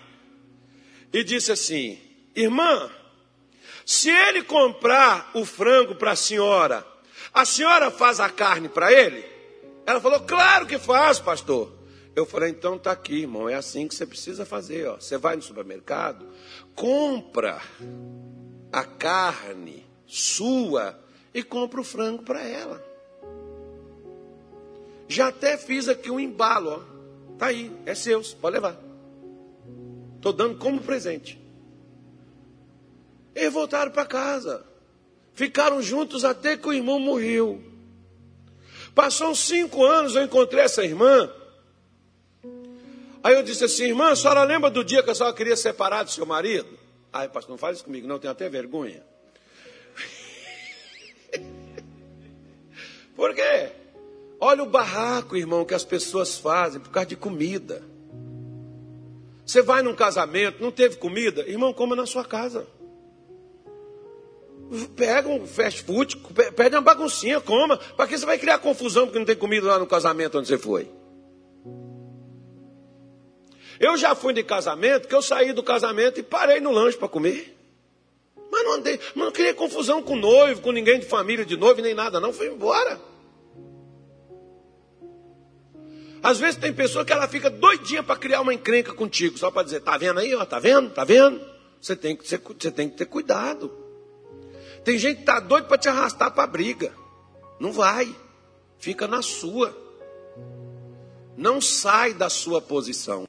S1: e disse assim: Irmã, se ele comprar o frango para a senhora, a senhora faz a carne para ele? Ela falou: Claro que faz, pastor. Eu falei: Então tá aqui, irmão, é assim que você precisa fazer. Ó. Você vai no supermercado, compra a carne sua e compra o frango para ela. Já até fiz aqui um embalo, ó. Está aí, é seu, pode levar. Estou dando como presente. Eles voltaram para casa. Ficaram juntos até que o irmão morreu. Passou cinco anos, eu encontrei essa irmã. Aí eu disse assim, irmã, a senhora lembra do dia que a senhora queria separar do seu marido? Ai, pastor, não fale isso comigo, não, eu tenho até vergonha. *laughs* Por quê? Olha o barraco, irmão, que as pessoas fazem por causa de comida. Você vai num casamento, não teve comida? Irmão, coma na sua casa. Pega um fast food, pede uma baguncinha, coma. Para que você vai criar confusão porque não tem comida lá no casamento onde você foi? Eu já fui de casamento, que eu saí do casamento e parei no lanche para comer. Mas não andei, não criei confusão com noivo, com ninguém de família de noivo, nem nada, não. Fui embora. Às vezes tem pessoa que ela fica doidinha para criar uma encrenca contigo, só para dizer, tá vendo aí, ó, tá vendo? Tá vendo? Você tem que, você tem que ter cuidado. Tem gente que tá doido para te arrastar para briga. Não vai. Fica na sua. Não sai da sua posição.